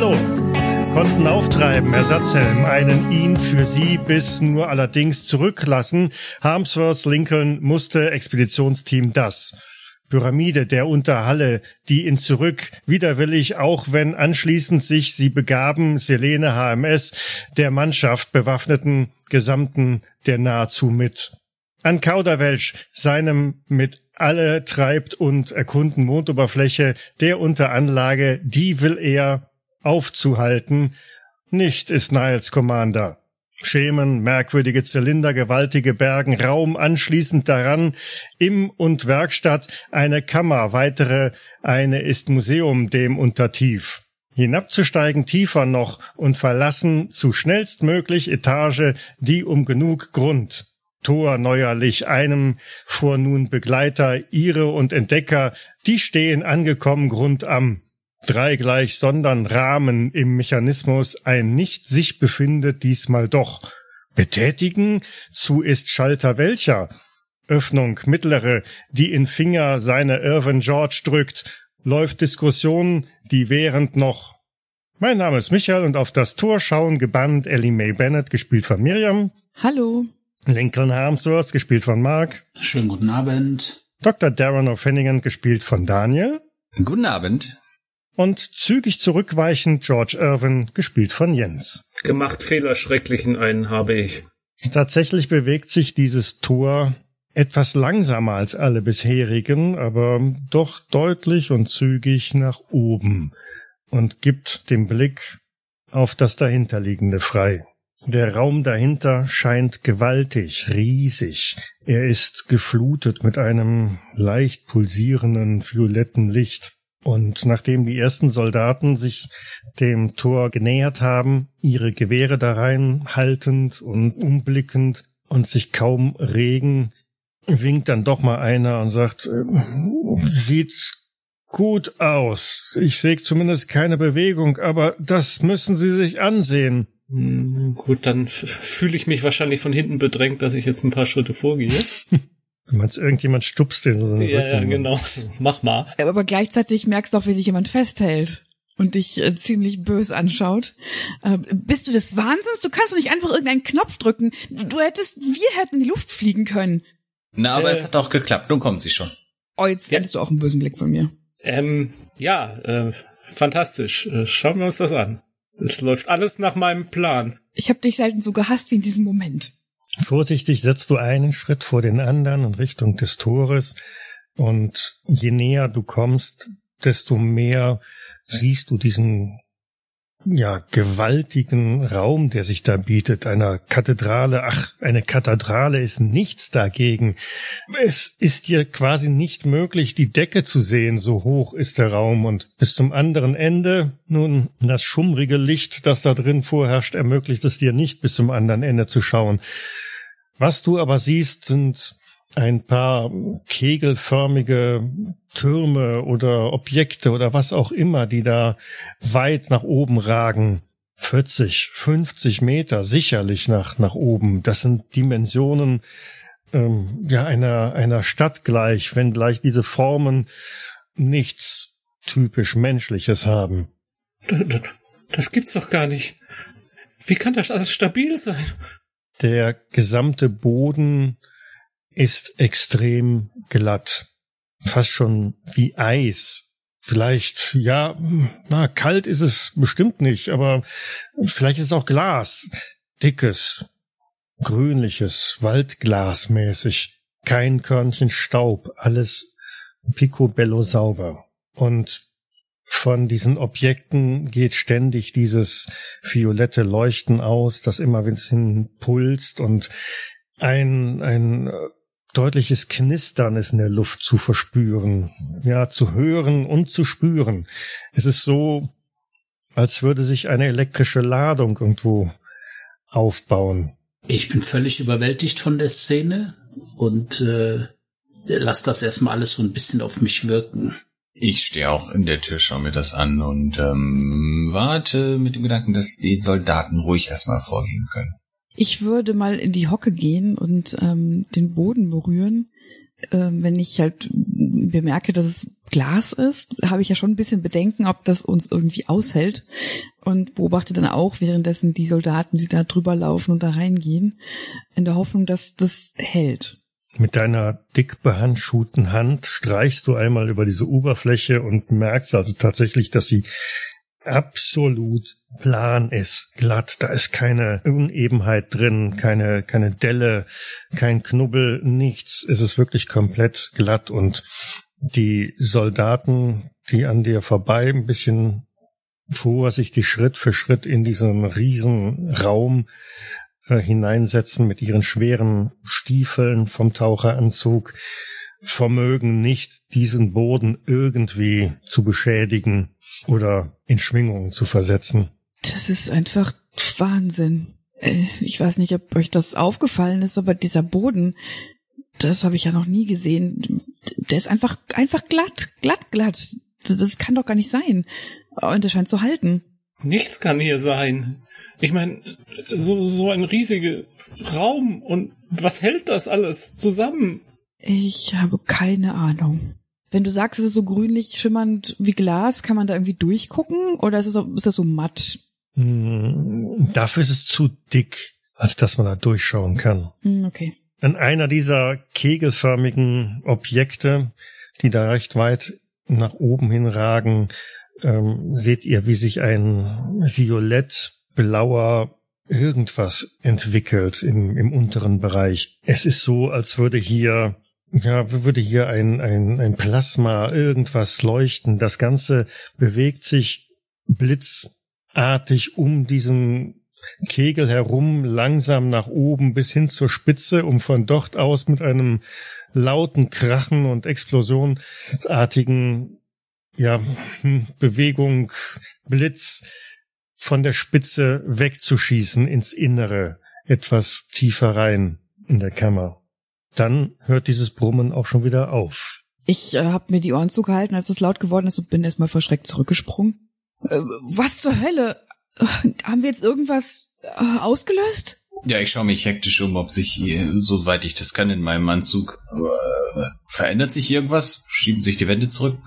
Hallo konnten auftreiben, Ersatzhelm, einen ihn für sie bis nur allerdings zurücklassen. Harmsworth Lincoln musste Expeditionsteam das. Pyramide der Unterhalle, die ihn zurück, widerwillig, auch wenn anschließend sich sie begaben, Selene HMS, der Mannschaft bewaffneten Gesamten der nahezu mit. An Kauderwelsch, seinem mit alle treibt und erkunden Mondoberfläche der Unteranlage, die will er aufzuhalten, nicht ist Niles Commander. Schemen, merkwürdige Zylinder, gewaltige Bergen, Raum anschließend daran, im und Werkstatt eine Kammer, weitere, eine ist Museum dem untertief. Hinabzusteigen tiefer noch und verlassen zu schnellstmöglich Etage, die um genug Grund. Tor neuerlich einem vor nun Begleiter, ihre und Entdecker, die stehen angekommen Grund am drei gleich sondern Rahmen im Mechanismus ein nicht sich befindet diesmal doch. Betätigen, zu ist Schalter welcher? Öffnung mittlere, die in Finger seine Irvin George drückt, läuft Diskussion, die während noch. Mein Name ist Michael und auf das Tor schauen gebannt Ellie Mae Bennett, gespielt von Miriam. Hallo. Lincoln Harmsworth, gespielt von Mark. Schönen guten Abend. Dr. Darren O'Finnigan, gespielt von Daniel. Guten Abend und zügig zurückweichend George Irvin, gespielt von Jens. Gemacht Fehlerschrecklichen einen habe ich. Tatsächlich bewegt sich dieses Tor etwas langsamer als alle bisherigen, aber doch deutlich und zügig nach oben und gibt den Blick auf das dahinterliegende frei. Der Raum dahinter scheint gewaltig, riesig. Er ist geflutet mit einem leicht pulsierenden violetten Licht. Und nachdem die ersten Soldaten sich dem Tor genähert haben, ihre Gewehre da rein haltend und umblickend und sich kaum regen, winkt dann doch mal einer und sagt, äh, sieht gut aus. Ich sehe zumindest keine Bewegung, aber das müssen Sie sich ansehen. Hm, gut, dann fühle ich mich wahrscheinlich von hinten bedrängt, dass ich jetzt ein paar Schritte vorgehe. Du meinst, irgendjemand stupst den so Ja, ja, genau. So, mach mal. Aber gleichzeitig merkst du auch, wie dich jemand festhält und dich äh, ziemlich bös anschaut. Äh, bist du des Wahnsinns? Du kannst doch nicht einfach irgendeinen Knopf drücken. Du, du hättest, wir hätten in die Luft fliegen können. Na, aber äh, es hat auch geklappt. Nun kommt sie schon. Oh, jetzt ja. hättest du auch einen bösen Blick von mir. Ähm, ja, äh, fantastisch. Äh, schauen wir uns das an. Es läuft alles nach meinem Plan. Ich habe dich selten so gehasst wie in diesem Moment. Vorsichtig setzt du einen Schritt vor den anderen in Richtung des Tores und je näher du kommst, desto mehr siehst du diesen ja, gewaltigen Raum, der sich da bietet, einer Kathedrale. Ach, eine Kathedrale ist nichts dagegen. Es ist dir quasi nicht möglich, die Decke zu sehen, so hoch ist der Raum und bis zum anderen Ende, nun, das schummrige Licht, das da drin vorherrscht, ermöglicht es dir nicht, bis zum anderen Ende zu schauen. Was du aber siehst, sind ein paar kegelförmige Türme oder Objekte oder was auch immer, die da weit nach oben ragen. 40, 50 Meter sicherlich nach, nach oben. Das sind Dimensionen ähm, ja einer, einer Stadt gleich, wenn gleich diese Formen nichts typisch Menschliches haben. Das gibt's doch gar nicht. Wie kann das alles stabil sein? Der gesamte Boden ist extrem glatt. Fast schon wie Eis. Vielleicht, ja, na, kalt ist es bestimmt nicht, aber vielleicht ist es auch Glas. Dickes, grünliches, Waldglasmäßig. Kein Körnchen Staub, alles picobello sauber. Und von diesen Objekten geht ständig dieses violette Leuchten aus, das immer ein bisschen pulst und ein, ein äh, deutliches Knistern ist in der Luft zu verspüren, ja, zu hören und zu spüren. Es ist so, als würde sich eine elektrische Ladung irgendwo aufbauen. Ich bin völlig überwältigt von der Szene und äh, lass das erstmal alles so ein bisschen auf mich wirken. Ich stehe auch in der Tür, schaue mir das an und ähm, warte mit dem Gedanken, dass die Soldaten ruhig erstmal vorgehen können. Ich würde mal in die Hocke gehen und ähm, den Boden berühren, äh, wenn ich halt bemerke, dass es Glas ist, habe ich ja schon ein bisschen Bedenken, ob das uns irgendwie aushält. Und beobachte dann auch währenddessen die Soldaten, die da drüber laufen und da reingehen, in der Hoffnung, dass das hält. Mit deiner dick behandschuhten Hand streichst du einmal über diese Oberfläche und merkst also tatsächlich, dass sie absolut plan ist, glatt. Da ist keine Unebenheit drin, keine, keine Delle, kein Knubbel, nichts. Es ist wirklich komplett glatt und die Soldaten, die an dir vorbei ein bisschen vorsichtig Schritt für Schritt in diesen riesen Raum äh, hineinsetzen mit ihren schweren Stiefeln vom Taucheranzug, vermögen nicht diesen Boden irgendwie zu beschädigen oder in Schwingungen zu versetzen. Das ist einfach Wahnsinn. Äh, Ich weiß nicht, ob euch das aufgefallen ist, aber dieser Boden, das habe ich ja noch nie gesehen. Der ist einfach, einfach glatt, glatt, glatt. Das kann doch gar nicht sein. Und der scheint zu halten. Nichts kann hier sein. Ich meine, so, so ein riesiger Raum und was hält das alles zusammen? Ich habe keine Ahnung. Wenn du sagst, es ist so grünlich schimmernd wie Glas, kann man da irgendwie durchgucken oder ist, es so, ist das so matt? Hm, Dafür ist es zu dick, als dass man da durchschauen kann. Hm, okay. An einer dieser kegelförmigen Objekte, die da recht weit nach oben hinragen, ähm, seht ihr, wie sich ein violett-blauer irgendwas entwickelt im, im unteren Bereich. Es ist so, als würde hier ja, würde hier ein, ein, ein Plasma irgendwas leuchten. Das Ganze bewegt sich blitzartig um diesen Kegel herum, langsam nach oben bis hin zur Spitze, um von dort aus mit einem lauten Krachen und explosionsartigen ja, hm, Bewegung, Blitz von der Spitze wegzuschießen ins Innere, etwas tiefer rein in der Kammer. Dann hört dieses Brummen auch schon wieder auf. Ich äh, habe mir die Ohren zugehalten, als es laut geworden ist und bin erstmal verschreckt zurückgesprungen. Äh, was zur Hölle? Äh, haben wir jetzt irgendwas äh, ausgelöst? Ja, ich schaue mich hektisch um, ob sich hier, soweit ich das kann, in meinem Anzug äh, verändert sich irgendwas? Schieben sich die Wände zurück?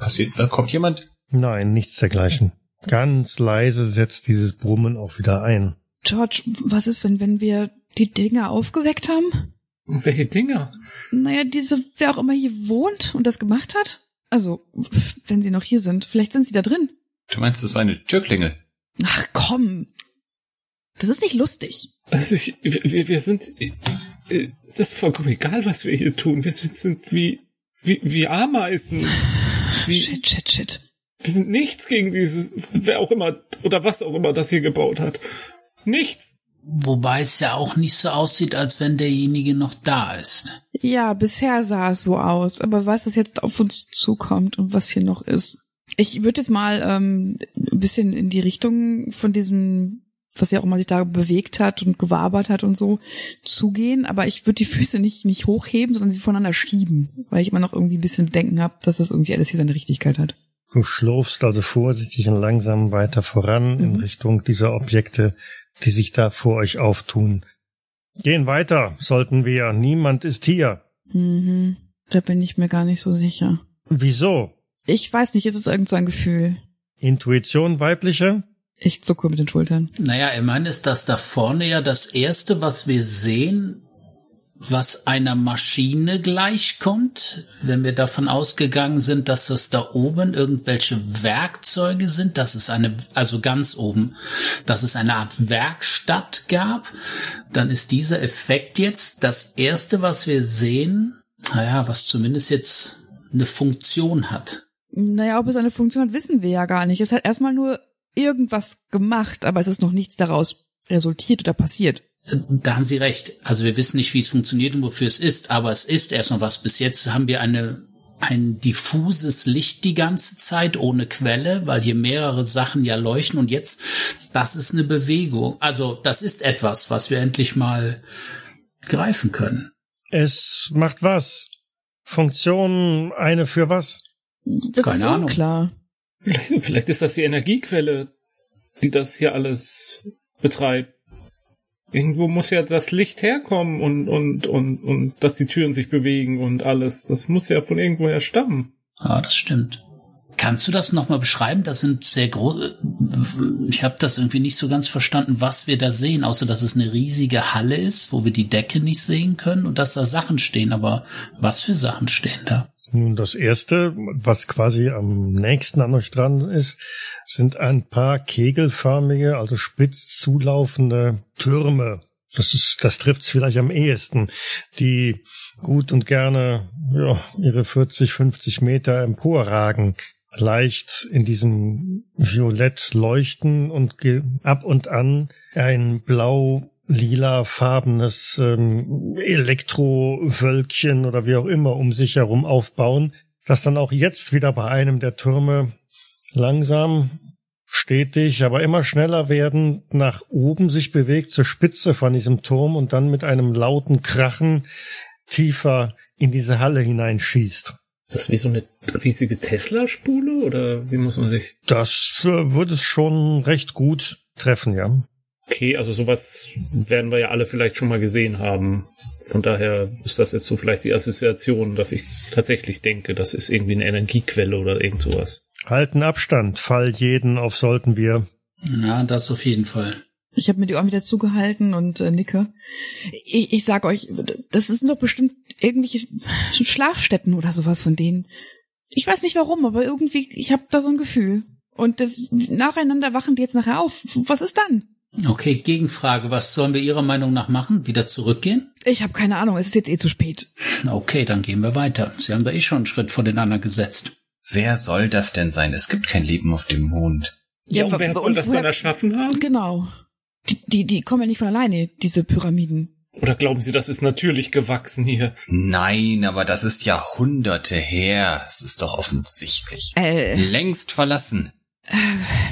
Passiert, kommt jemand? Nein, nichts dergleichen. Ganz leise setzt dieses Brummen auch wieder ein. George, was ist, wenn, wenn wir die Dinger aufgeweckt haben? Welche Dinger? Naja, diese, wer auch immer hier wohnt und das gemacht hat. Also, wenn sie noch hier sind. Vielleicht sind sie da drin. Du meinst, das war eine Türklingel? Ach komm. Das ist nicht lustig. Also ich, wir, wir sind, äh, das ist vollkommen egal, was wir hier tun. Wir sind, sind wie, wie, wie Ameisen. Wie, Shit, shit, shit. Wir sind nichts gegen dieses, wer auch immer, oder was auch immer das hier gebaut hat. Nichts. Wobei es ja auch nicht so aussieht, als wenn derjenige noch da ist. Ja, bisher sah es so aus. Aber was das jetzt auf uns zukommt und was hier noch ist. Ich würde jetzt mal ähm, ein bisschen in die Richtung von diesem, was ja auch immer sich da bewegt hat und gewabert hat und so, zugehen. Aber ich würde die Füße nicht, nicht hochheben, sondern sie voneinander schieben. Weil ich immer noch irgendwie ein bisschen Bedenken habe, dass das irgendwie alles hier seine Richtigkeit hat. Du schlurfst also vorsichtig und langsam weiter voran in Mhm. Richtung dieser Objekte, die sich da vor euch auftun. Gehen weiter, sollten wir. Niemand ist hier. Mhm. Da bin ich mir gar nicht so sicher. Wieso? Ich weiß nicht, ist es irgend so ein Gefühl? Intuition weibliche? Ich zucke mit den Schultern. Naja, ich meine, ist das da vorne ja das erste, was wir sehen, was einer Maschine gleichkommt, wenn wir davon ausgegangen sind, dass das da oben irgendwelche Werkzeuge sind, dass es eine, also ganz oben, dass es eine Art Werkstatt gab, dann ist dieser Effekt jetzt das erste, was wir sehen, naja, was zumindest jetzt eine Funktion hat. Naja, ob es eine Funktion hat, wissen wir ja gar nicht. Es hat erstmal nur irgendwas gemacht, aber es ist noch nichts daraus resultiert oder passiert. Da haben Sie recht. Also wir wissen nicht, wie es funktioniert und wofür es ist, aber es ist erstmal was. Bis jetzt haben wir eine ein diffuses Licht die ganze Zeit ohne Quelle, weil hier mehrere Sachen ja leuchten und jetzt, das ist eine Bewegung. Also das ist etwas, was wir endlich mal greifen können. Es macht was? Funktion eine für was? Das Keine ist Ahnung. unklar. Vielleicht, vielleicht ist das die Energiequelle, die das hier alles betreibt. Irgendwo muss ja das Licht herkommen und, und, und, und dass die Türen sich bewegen und alles. Das muss ja von irgendwoher stammen. Ja, das stimmt. Kannst du das nochmal beschreiben? Das sind sehr große. Ich habe das irgendwie nicht so ganz verstanden, was wir da sehen, außer dass es eine riesige Halle ist, wo wir die Decke nicht sehen können und dass da Sachen stehen. Aber was für Sachen stehen da? Nun, das erste, was quasi am nächsten an euch dran ist, sind ein paar kegelförmige, also spitz zulaufende Türme. Das ist, das trifft's vielleicht am ehesten, die gut und gerne, ja, ihre 40, 50 Meter emporragen leicht in diesem Violett leuchten und ab und an ein blau lila farbenes ähm, Elektrowölkchen oder wie auch immer um sich herum aufbauen, das dann auch jetzt wieder bei einem der Türme langsam, stetig, aber immer schneller werden, nach oben sich bewegt zur Spitze von diesem Turm und dann mit einem lauten Krachen tiefer in diese Halle hineinschießt. Ist das wie so eine riesige Tesla-Spule oder wie muss man sich? Das äh, würde es schon recht gut treffen, ja. Okay, also sowas werden wir ja alle vielleicht schon mal gesehen haben. Von daher ist das jetzt so vielleicht die Assoziation, dass ich tatsächlich denke, das ist irgendwie eine Energiequelle oder irgend sowas. Halten Abstand, Fall jeden auf sollten wir. Ja, das auf jeden Fall. Ich habe mir die Ohren wieder zugehalten und äh, nicke. Ich, ich sag euch, das sind doch bestimmt irgendwelche Schlafstätten oder sowas von denen. Ich weiß nicht warum, aber irgendwie, ich habe da so ein Gefühl. Und das nacheinander wachen die jetzt nachher auf. Was ist dann? Okay, Gegenfrage. Was sollen wir Ihrer Meinung nach machen? Wieder zurückgehen? Ich habe keine Ahnung. Es ist jetzt eh zu spät. Okay, dann gehen wir weiter. Sie haben da eh schon einen Schritt vor den anderen gesetzt. Wer soll das denn sein? Es gibt kein Leben auf dem Mond. Ja, ja und wer soll das dann erschaffen haben? Genau. Die, die, die kommen ja nicht von alleine, diese Pyramiden. Oder glauben Sie, das ist natürlich gewachsen hier? Nein, aber das ist Jahrhunderte her. Es ist doch offensichtlich. Äh. Längst verlassen.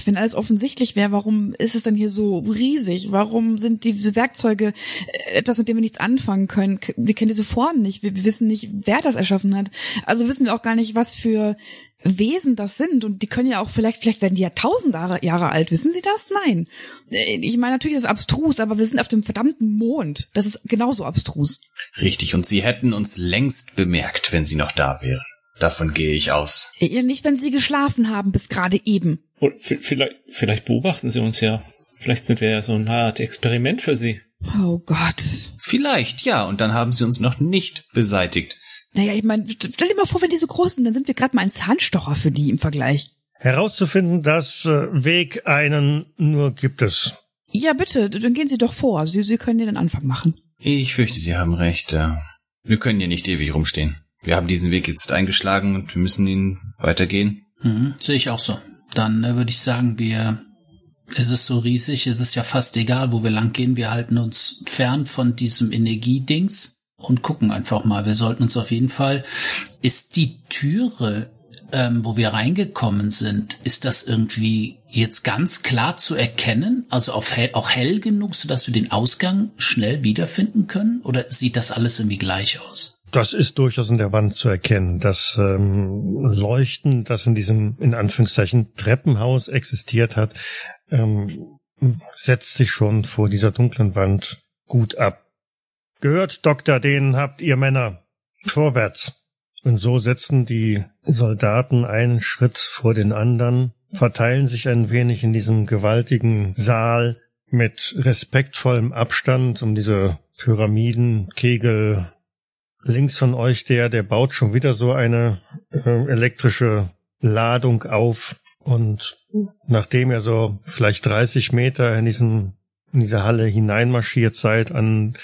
Wenn alles offensichtlich wäre, warum ist es dann hier so riesig? Warum sind diese Werkzeuge äh, etwas, mit dem wir nichts anfangen können? Wir kennen diese Formen nicht. Wir wissen nicht, wer das erschaffen hat. Also wissen wir auch gar nicht, was für Wesen das sind und die können ja auch vielleicht, vielleicht werden die ja tausend Jahre, Jahre alt. Wissen Sie das? Nein. Äh, ich meine, natürlich ist es abstrus, aber wir sind auf dem verdammten Mond. Das ist genauso abstrus. Richtig, und Sie hätten uns längst bemerkt, wenn Sie noch da wären. Davon gehe ich aus. Ja, nicht, wenn Sie geschlafen haben, bis gerade eben. Und vielleicht, vielleicht beobachten Sie uns ja. Vielleicht sind wir ja so eine Art Experiment für Sie. Oh Gott. Vielleicht, ja, und dann haben Sie uns noch nicht beseitigt. Naja, ich meine, stell dir mal vor, wenn die so groß sind, dann sind wir gerade mal ein Zahnstocher für die im Vergleich. Herauszufinden, dass äh, Weg einen nur gibt es. Ja, bitte, dann gehen Sie doch vor. Sie, Sie können ja den Anfang machen. Ich fürchte, Sie haben recht. Wir können hier nicht ewig rumstehen. Wir haben diesen Weg jetzt eingeschlagen und wir müssen ihn weitergehen. Mhm, sehe ich auch so. Dann äh, würde ich sagen, wir es ist so riesig, es ist ja fast egal, wo wir lang gehen. Wir halten uns fern von diesem Energiedings und gucken einfach mal. Wir sollten uns auf jeden Fall, ist die Türe, ähm, wo wir reingekommen sind, ist das irgendwie jetzt ganz klar zu erkennen? Also auf hell, auch hell genug, sodass wir den Ausgang schnell wiederfinden können? Oder sieht das alles irgendwie gleich aus? Das ist durchaus in der Wand zu erkennen. Das ähm, Leuchten, das in diesem, in Anführungszeichen, Treppenhaus existiert hat, ähm, setzt sich schon vor dieser dunklen Wand gut ab. Gehört, Doktor, den habt ihr Männer. Vorwärts. Und so setzen die Soldaten einen Schritt vor den anderen, verteilen sich ein wenig in diesem gewaltigen Saal mit respektvollem Abstand um diese Pyramiden, Kegel. Links von euch der, der baut schon wieder so eine äh, elektrische Ladung auf. Und nachdem ihr so vielleicht 30 Meter in diesen in diese Halle hineinmarschiert seid an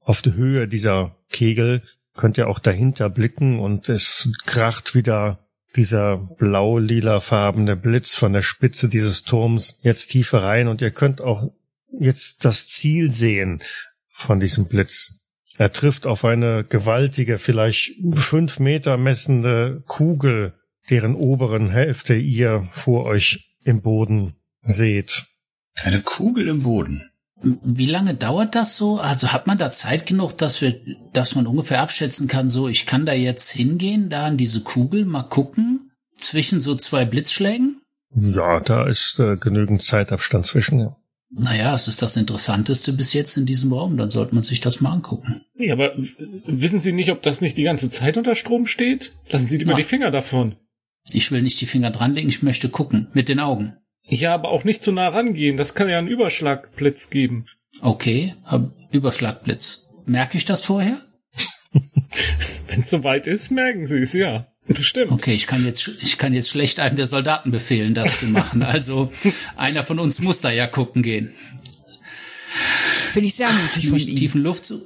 auf der Höhe dieser Kegel könnt ihr auch dahinter blicken und es kracht wieder dieser blau-lila farbene Blitz von der Spitze dieses Turms jetzt tiefer rein und ihr könnt auch jetzt das Ziel sehen von diesem Blitz. Er trifft auf eine gewaltige, vielleicht fünf Meter messende Kugel, deren oberen Hälfte ihr vor euch im Boden seht. Eine Kugel im Boden. Wie lange dauert das so? Also hat man da Zeit genug, dass wir, dass man ungefähr abschätzen kann, so ich kann da jetzt hingehen, da an diese Kugel mal gucken, zwischen so zwei Blitzschlägen? Ja, da ist äh, genügend Zeitabstand zwischen. Ja. Naja, es ist das Interessanteste bis jetzt in diesem Raum, dann sollte man sich das mal angucken. Nee, aber wissen Sie nicht, ob das nicht die ganze Zeit unter Strom steht? Lassen Sie lieber die Finger davon. Ich will nicht die Finger dranlegen, ich möchte gucken, mit den Augen. Ja, aber auch nicht zu nah rangehen. Das kann ja einen Überschlagblitz geben. Okay, Überschlagblitz. Merke ich das vorher? Wenn es soweit ist, merken Sie es, ja. Bestimmt. Okay, ich kann jetzt, ich kann jetzt schlecht einem der Soldaten befehlen, das zu machen. Also, einer von uns muss da ja gucken gehen. Finde ich sehr mutig von ihm. tiefen Luft zu.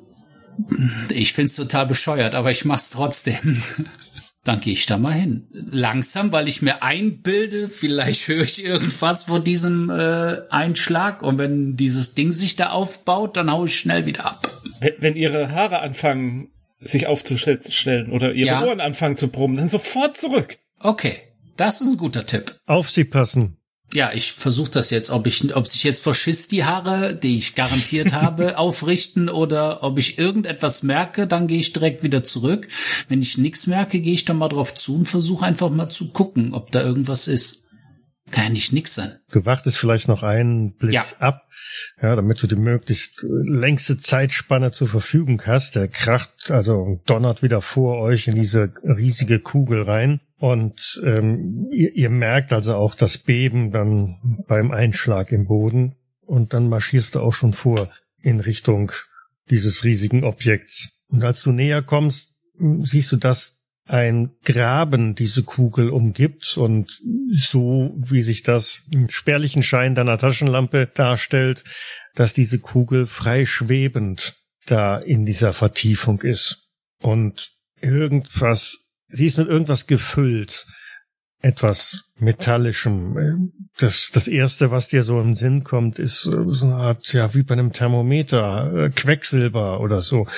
Ich find's total bescheuert, aber ich mach's trotzdem. Dann gehe ich da mal hin. Langsam, weil ich mir einbilde, vielleicht höre ich irgendwas vor diesem äh, Einschlag und wenn dieses Ding sich da aufbaut, dann hau ich schnell wieder ab. Wenn, wenn Ihre Haare anfangen, sich aufzustellen oder Ihre Ja. Ohren anfangen zu brummen, dann sofort zurück. Okay, das ist ein guter Tipp. Auf sie passen. Ja, ich versuche das jetzt, ob ich, ob sich jetzt vor Schiss die Haare, die ich garantiert habe, aufrichten oder ob ich irgendetwas merke, dann gehe ich direkt wieder zurück. Wenn ich nichts merke, gehe ich dann mal drauf zu und versuche einfach mal zu gucken, ob da irgendwas ist. Kann ja nicht nix sein. Du wartest vielleicht noch einen Blitz Ja. ab, ja, damit du die möglichst längste Zeitspanne zur Verfügung hast. Der kracht, also donnert wieder vor euch in diese riesige Kugel rein. Und ähm, ihr, ihr merkt also auch das Beben dann beim Einschlag im Boden. Und dann marschierst du auch schon vor in Richtung dieses riesigen Objekts. Und als du näher kommst, siehst du, dass ein Graben diese Kugel umgibt und so wie sich das im spärlichen Schein deiner Taschenlampe darstellt, dass diese Kugel frei schwebend da in dieser Vertiefung ist und irgendwas, sie ist mit irgendwas gefüllt, etwas metallischem. Das, das erste, was dir so im Sinn kommt, ist so eine Art, ja, wie bei einem Thermometer, äh, Quecksilber oder so,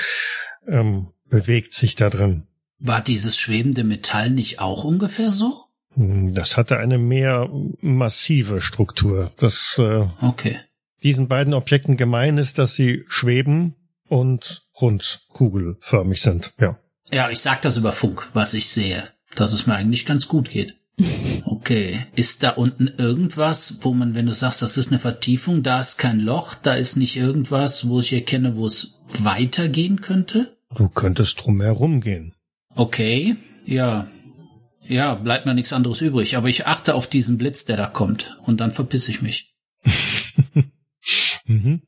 ähm, bewegt sich da drin. War dieses schwebende Metall nicht auch ungefähr so? Hm, Das hatte eine mehr massive Struktur. Das äh, Okay. diesen beiden Objekten gemein ist, dass sie schweben und rund kugelförmig sind. Ja. Ja, ich sag das über Funk, was ich sehe, dass es mir eigentlich ganz gut geht. Okay, ist da unten irgendwas, wo man, wenn du sagst, das ist eine Vertiefung, da ist kein Loch, da ist nicht irgendwas, wo ich erkenne, wo es weitergehen könnte? Du könntest drumherum gehen. Okay, ja. Ja, bleibt mir nichts anderes übrig, aber ich achte auf diesen Blitz, der da kommt, und dann verpiss ich mich. Mhm.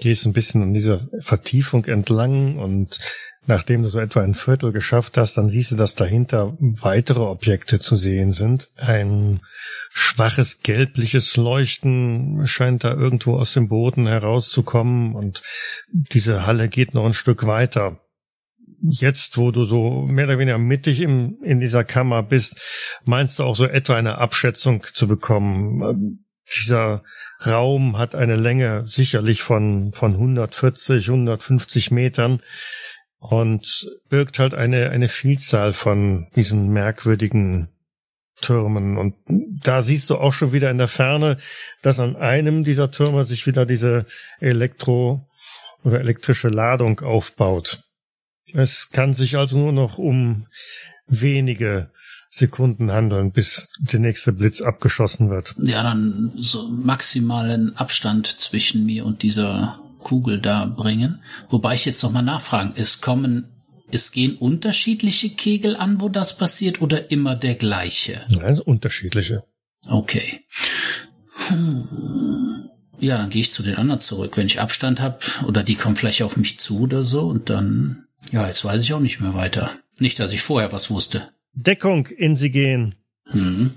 Gehst ein bisschen an dieser Vertiefung entlang und nachdem du so etwa ein Viertel geschafft hast, dann siehst du, dass dahinter weitere Objekte zu sehen sind. Ein schwaches gelbliches Leuchten scheint da irgendwo aus dem Boden herauszukommen und diese Halle geht noch ein Stück weiter. Jetzt, wo du so mehr oder weniger mittig im, in dieser Kammer bist, meinst du auch so etwa eine Abschätzung zu bekommen. Dieser Raum hat eine Länge sicherlich von, von 140, 150 Metern und birgt halt eine, eine Vielzahl von diesen merkwürdigen Türmen. Und da siehst du auch schon wieder in der Ferne, dass an einem dieser Türme sich wieder diese Elektro- oder elektrische Ladung aufbaut. Es kann sich also nur noch um wenige Sekunden handeln, bis der nächste Blitz abgeschossen wird. Ja, dann so maximalen Abstand zwischen mir und dieser Kugel da bringen. Wobei ich jetzt noch mal nachfragen, es kommen, es gehen unterschiedliche Kegel an, wo das passiert, oder immer der gleiche? Also unterschiedliche. Okay. Hm. Ja, dann gehe ich zu den anderen zurück, wenn ich Abstand habe, oder die kommen vielleicht auf mich zu oder so, und dann, ja, jetzt weiß ich auch nicht mehr weiter. Nicht, dass ich vorher was wusste. Deckung in sie gehen. Hm.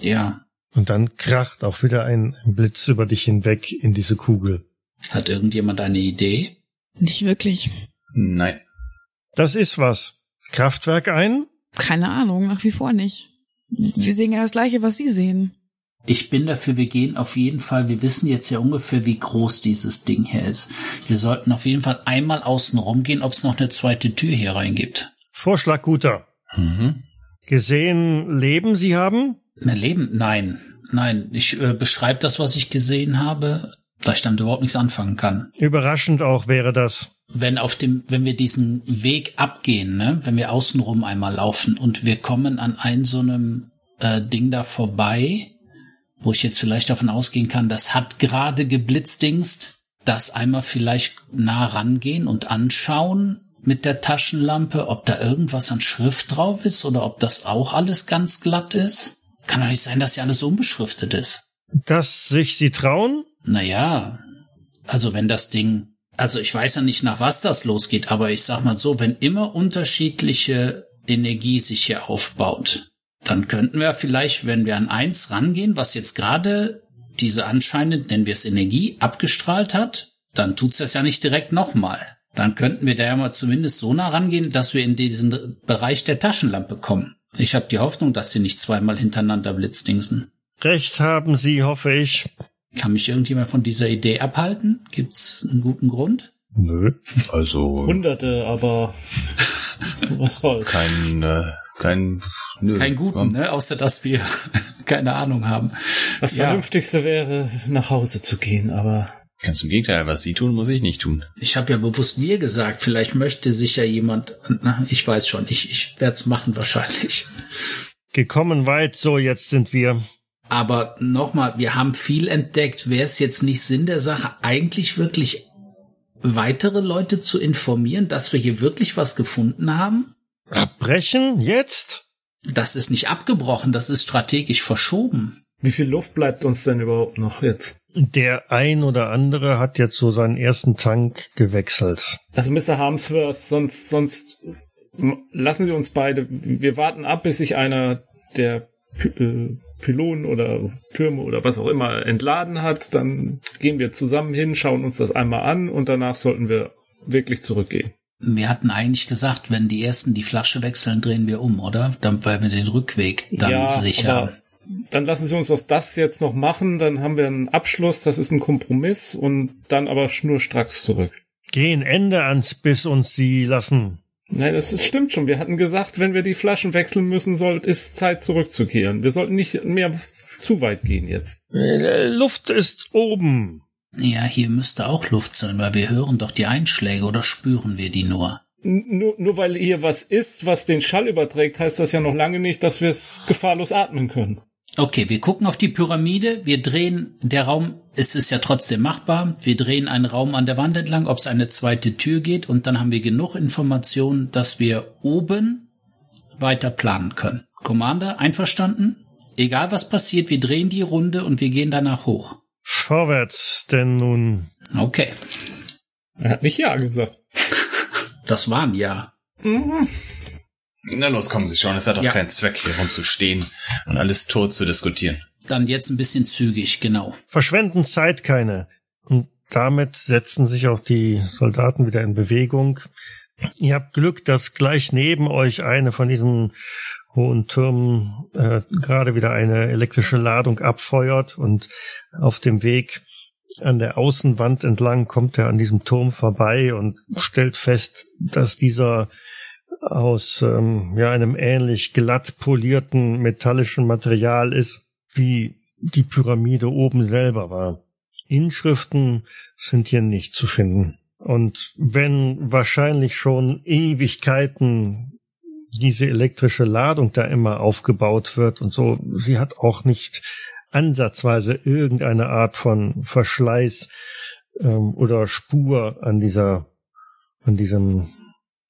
Ja, Und dann kracht auch wieder ein Blitz über dich hinweg in diese Kugel. hat irgendjemand eine Idee? Nicht wirklich. Nein. Das ist was. Kraftwerk ein? Keine Ahnung, nach wie vor nicht. Wir sehen ja das gleiche, was Sie sehen. Ich bin dafür, wir gehen auf jeden Fall, wir wissen jetzt ja ungefähr, wie groß dieses Ding hier ist. Wir sollten auf jeden Fall einmal außen rum gehen, ob es noch eine zweite Tür hier rein gibt. Vorschlag guter. Mhm. Gesehen Leben Sie haben? Mehr Leben? Nein. Nein, ich äh, beschreibe das, was ich gesehen habe, da ich damit überhaupt nichts anfangen kann. Überraschend auch wäre das. Wenn auf dem, wenn wir diesen Weg abgehen, ne, wenn wir außenrum einmal laufen und wir kommen an ein so einem äh, Ding da vorbei, wo ich jetzt vielleicht davon ausgehen kann, das hat gerade geblitzdingst, das einmal vielleicht nah rangehen und anschauen mit der Taschenlampe, ob da irgendwas an Schrift drauf ist oder ob das auch alles ganz glatt ist. Kann doch nicht sein, dass ja alles unbeschriftet ist. Dass sich sie trauen? Naja, also wenn das Ding, also ich weiß ja nicht, nach was das losgeht, aber ich sag mal so, wenn immer unterschiedliche Energie sich hier aufbaut, dann könnten wir vielleicht, wenn wir an eins rangehen, was jetzt gerade diese anscheinend, nennen wir es Energie, abgestrahlt hat, dann tut's das ja nicht direkt nochmal. Dann könnten wir da ja mal zumindest so nah rangehen, dass wir in diesen Bereich der Taschenlampe kommen. Ich habe die Hoffnung, dass sie nicht zweimal hintereinander blitzdingsen. Recht haben Sie, hoffe ich. Kann mich irgendjemand von dieser Idee abhalten? Gibt's einen guten Grund? Nö. Also Hunderte, aber was soll's. kein, äh, kein, nö. Kein guten, ne? Außer dass wir keine Ahnung haben. Das Ja. Vernünftigste wäre, nach Hause zu gehen, aber Ganz im Gegenteil, was Sie tun, muss ich nicht tun. Ich habe ja bewusst wir gesagt, vielleicht möchte sich ja jemand. Na, ich weiß schon, ich, ich werde es machen wahrscheinlich. Gekommen weit, so jetzt sind wir. Aber nochmal, wir haben viel entdeckt. Wäre es jetzt nicht Sinn der Sache, eigentlich wirklich weitere Leute zu informieren, dass wir hier wirklich was gefunden haben? Abbrechen? Jetzt? Das ist nicht abgebrochen, das ist strategisch verschoben. wie viel Luft bleibt uns denn überhaupt noch jetzt? Der ein oder andere hat jetzt so seinen ersten Tank gewechselt. Also Mr. Harmsworth, sonst, sonst lassen Sie uns beide, wir warten ab, bis sich einer der äh, Pylonen oder Türme oder was auch immer entladen hat, dann gehen wir zusammen hin, schauen uns das einmal an und danach sollten wir wirklich zurückgehen. Wir hatten eigentlich gesagt, wenn die ersten die Flasche wechseln, drehen wir um, oder? Dann, weil wir den Rückweg dann Ja, sicher aber Dann lassen Sie uns doch das jetzt noch machen, dann haben wir einen Abschluss, das ist ein Kompromiss und dann aber schnurstracks zurück. Gehen Ende ans Biss uns sie lassen. Nein, das ist- stimmt schon. Wir hatten gesagt, wenn wir die Flaschen wechseln müssen, soll, ist Zeit zurückzukehren. Wir sollten nicht mehr zu weit gehen jetzt. Äh, Luft ist oben. Ja, hier müsste auch Luft sein, weil wir hören doch die Einschläge oder spüren wir die nur? Nur, nur weil hier was ist, was den Schall überträgt, heißt das ja noch lange nicht, dass wir es gefahrlos atmen können. Okay, wir gucken auf die Pyramide, wir drehen, der Raum, ist es ja trotzdem machbar, wir drehen einen Raum an der Wand entlang, ob es eine zweite Tür geht und dann haben wir genug Informationen, dass wir oben weiter planen können. Commander, einverstanden? Egal was passiert, wir drehen die Runde und wir gehen danach hoch. Vorwärts, denn nun Okay, Er hat nicht Ja gesagt. das war ein Ja. Na los, kommen Sie schon. Es hat doch Ja. keinen Zweck, hier rumzustehen und alles tot zu diskutieren. Dann jetzt ein bisschen zügig, genau. verschwenden Zeit keine. Und damit setzen sich auch die Soldaten wieder in Bewegung. Ihr habt Glück, dass gleich neben euch eine von diesen hohen Türmen äh, gerade wieder eine elektrische Ladung abfeuert und auf dem Weg an der Außenwand entlang kommt er an diesem Turm vorbei und stellt fest, dass dieser aus ähm, ja einem ähnlich glatt polierten metallischen Material ist wie die Pyramide oben selber war. Inschriften sind hier nicht zu finden. Und wenn wahrscheinlich schon Ewigkeiten diese elektrische Ladung da immer aufgebaut wird und so, sie hat auch nicht ansatzweise irgendeine Art von Verschleiß ähm, oder Spur an dieser, an diesem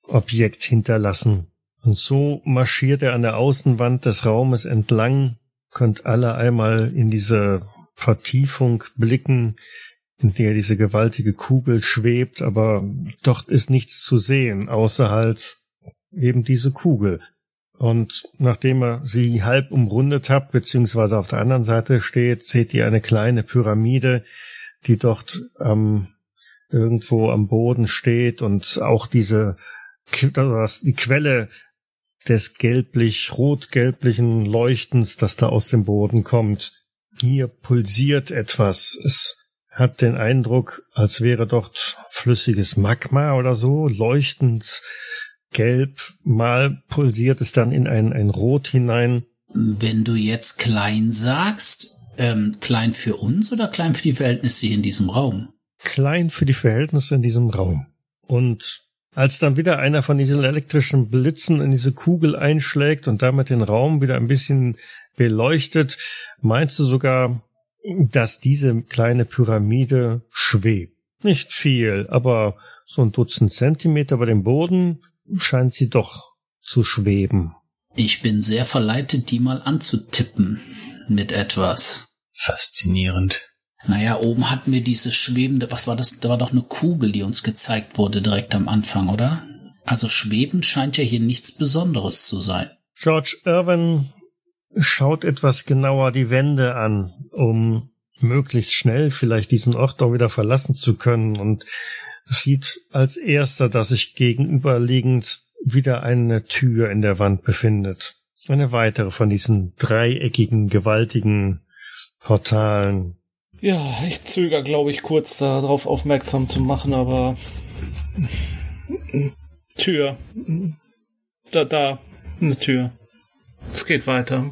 Objekt hinterlassen. Und so marschiert er an der Außenwand des Raumes entlang, könnt alle einmal in diese Vertiefung blicken, in der diese gewaltige Kugel schwebt, aber dort ist nichts zu sehen, außer halt eben diese Kugel. Und nachdem er sie halb umrundet hat, beziehungsweise auf der anderen Seite steht, seht ihr eine kleine Pyramide, die dort ähm, irgendwo am Boden steht und auch diese also die Quelle des gelblich-rot-gelblichen Leuchtens, das da aus dem Boden kommt. Hier pulsiert etwas. Es hat den Eindruck, als wäre dort flüssiges Magma oder so, leuchtend gelb. Mal pulsiert es dann in ein, ein Rot hinein. Wenn du jetzt klein sagst, ähm, klein für uns oder klein für die Verhältnisse hier in diesem Raum? Klein für die Verhältnisse in diesem Raum. Und Als dann wieder einer von diesen elektrischen Blitzen in diese Kugel einschlägt und damit den Raum wieder ein bisschen beleuchtet, meinst du sogar, dass diese kleine Pyramide schwebt. Nicht viel, aber so ein Dutzend Zentimeter über dem Boden scheint sie doch zu schweben. Ich bin sehr verleitet, die mal anzutippen mit etwas. Faszinierend. Naja, oben hatten wir diese schwebende, was war das? Da war doch eine Kugel, die uns gezeigt wurde direkt am Anfang, oder? Also schweben scheint ja hier nichts Besonderes zu sein. George Irwin schaut etwas genauer die Wände an, um möglichst schnell vielleicht diesen Ort auch wieder verlassen zu können und sieht als erster, dass sich gegenüberliegend wieder eine Tür in der Wand befindet. Eine weitere von diesen dreieckigen, gewaltigen Portalen. Ja, ich zöger, glaube ich, kurz darauf aufmerksam zu machen, aber Tür. Da, da, eine Tür. Es geht weiter.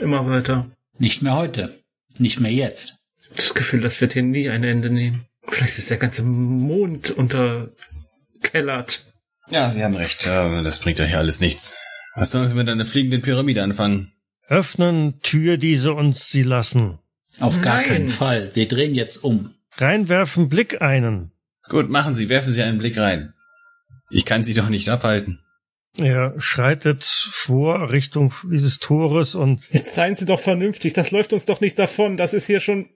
Immer weiter. Nicht mehr heute. Nicht mehr jetzt. Das Gefühl, das wird hier nie ein Ende nehmen. Vielleicht ist der ganze Mond unterkellert. Ja, Sie haben recht. Das bringt ja hier alles nichts. Was sollen wir mit einer fliegenden Pyramide anfangen? Öffnen Tür, diese uns sie lassen. Auf gar Nein. keinen Fall. Wir drehen jetzt um. Reinwerfen Blick einen. Gut, machen Sie, werfen Sie einen Blick rein. Ich kann Sie doch nicht abhalten. Er schreitet vor Richtung dieses Tores und Jetzt seien Sie doch vernünftig. Das läuft uns doch nicht davon. Das ist hier schon,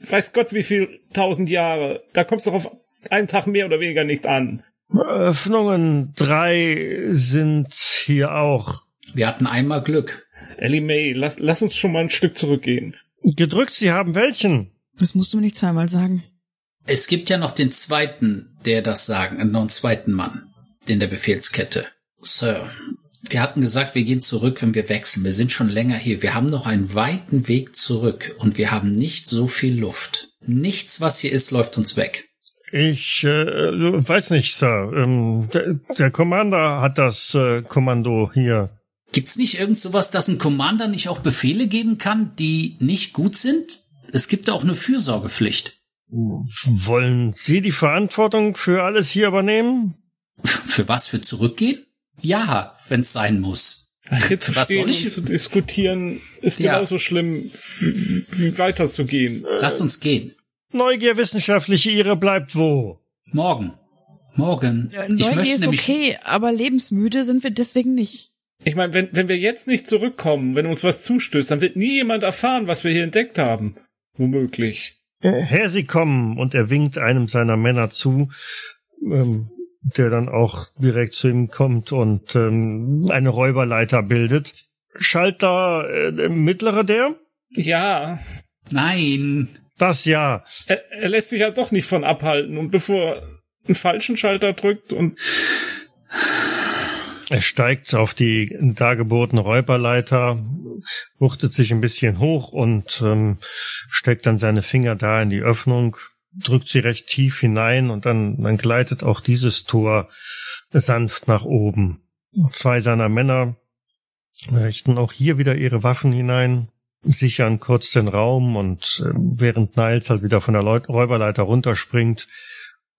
weiß Gott wie viel tausend Jahre. Da kommt's doch auf einen Tag mehr oder weniger nicht an. Öffnungen drei sind hier auch. Wir hatten einmal Glück. Ellie May, lass, lass uns schon mal ein Stück zurückgehen. Gedrückt, Sie haben welchen? Das musst du mir nicht zweimal sagen. Es gibt ja noch den zweiten, der das sagen, äh, noch einen zweiten Mann in der Befehlskette. Sir, wir hatten gesagt, wir gehen zurück, wenn wir wechseln. Wir sind schon länger hier. Wir haben noch einen weiten Weg zurück und wir haben nicht so viel Luft. Nichts, was hier ist, läuft uns weg. Ich äh, weiß nicht, Sir. Ähm, der, der Commander hat das äh, Kommando hier. Gibt's nicht irgend sowas, dass ein Commander nicht auch Befehle geben kann, die nicht gut sind? Es gibt da auch eine Fürsorgepflicht. Wollen Sie die Verantwortung für alles hier übernehmen? Für was? Für zurückgehen? Ja, wenn's sein muss. Hier zu Was stehen soll und ich- zu diskutieren ist Ja. genauso schlimm, wie, weiterzugehen. Lasst uns gehen. Neugier wissenschaftliche Ihre bleibt wo? Morgen. Morgen. ich Neugier möchte ist okay, aber lebensmüde sind wir deswegen nicht. Ich meine, wenn, wenn wir jetzt nicht zurückkommen, wenn uns was zustößt, dann wird nie jemand erfahren, was wir hier entdeckt haben. Womöglich. Äh, Herr, Sie kommen und er winkt einem seiner Männer zu, ähm, der dann auch direkt zu ihm kommt und ähm, eine Räuberleiter bildet. Schalter äh, mittlere der? Ja, Nein. Das ja. er, er lässt sich ja doch nicht von abhalten. Und bevor er einen falschen Schalter drückt und Er steigt auf die dargebotene Räuberleiter, wuchtet sich ein bisschen hoch und ähm, steckt dann seine Finger da in die Öffnung, drückt sie recht tief hinein und dann, dann gleitet auch dieses Tor sanft nach oben. Zwei seiner Männer richten auch hier wieder ihre Waffen hinein, sichern kurz den Raum und äh, während Niles halt wieder von der Leu Räuberleiter runterspringt.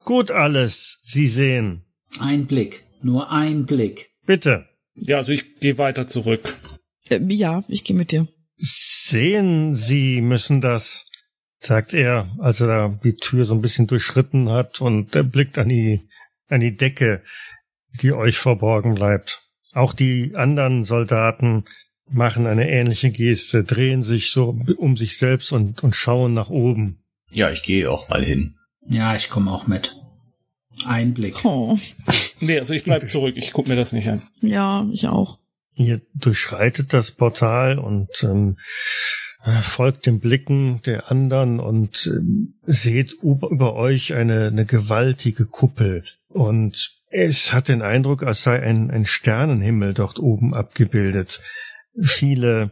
Gut alles, Sie sehen. Ein Blick. Nur ein Blick. Bitte. ja, also ich gehe weiter zurück. Äh, ja, ich gehe mit dir. Sehen Sie müssen das, sagt er, als er da die Tür so ein bisschen durchschritten hat und er blickt an die, an die Decke, die euch verborgen bleibt. Auch die anderen Soldaten machen eine ähnliche Geste, drehen sich so um sich selbst und, und schauen nach oben. Ja, ich gehe auch mal hin. Ja, ich komme auch mit. Ein Blick. Oh, Nee, also ich bleib zurück. Ich guck mir das nicht an. ja, ich auch. Ihr durchschreitet das Portal und ähm, folgt den Blicken der anderen und ähm, seht über, über euch eine, eine gewaltige Kuppel. Und es hat den Eindruck, als sei ein, ein Sternenhimmel dort oben abgebildet. Viele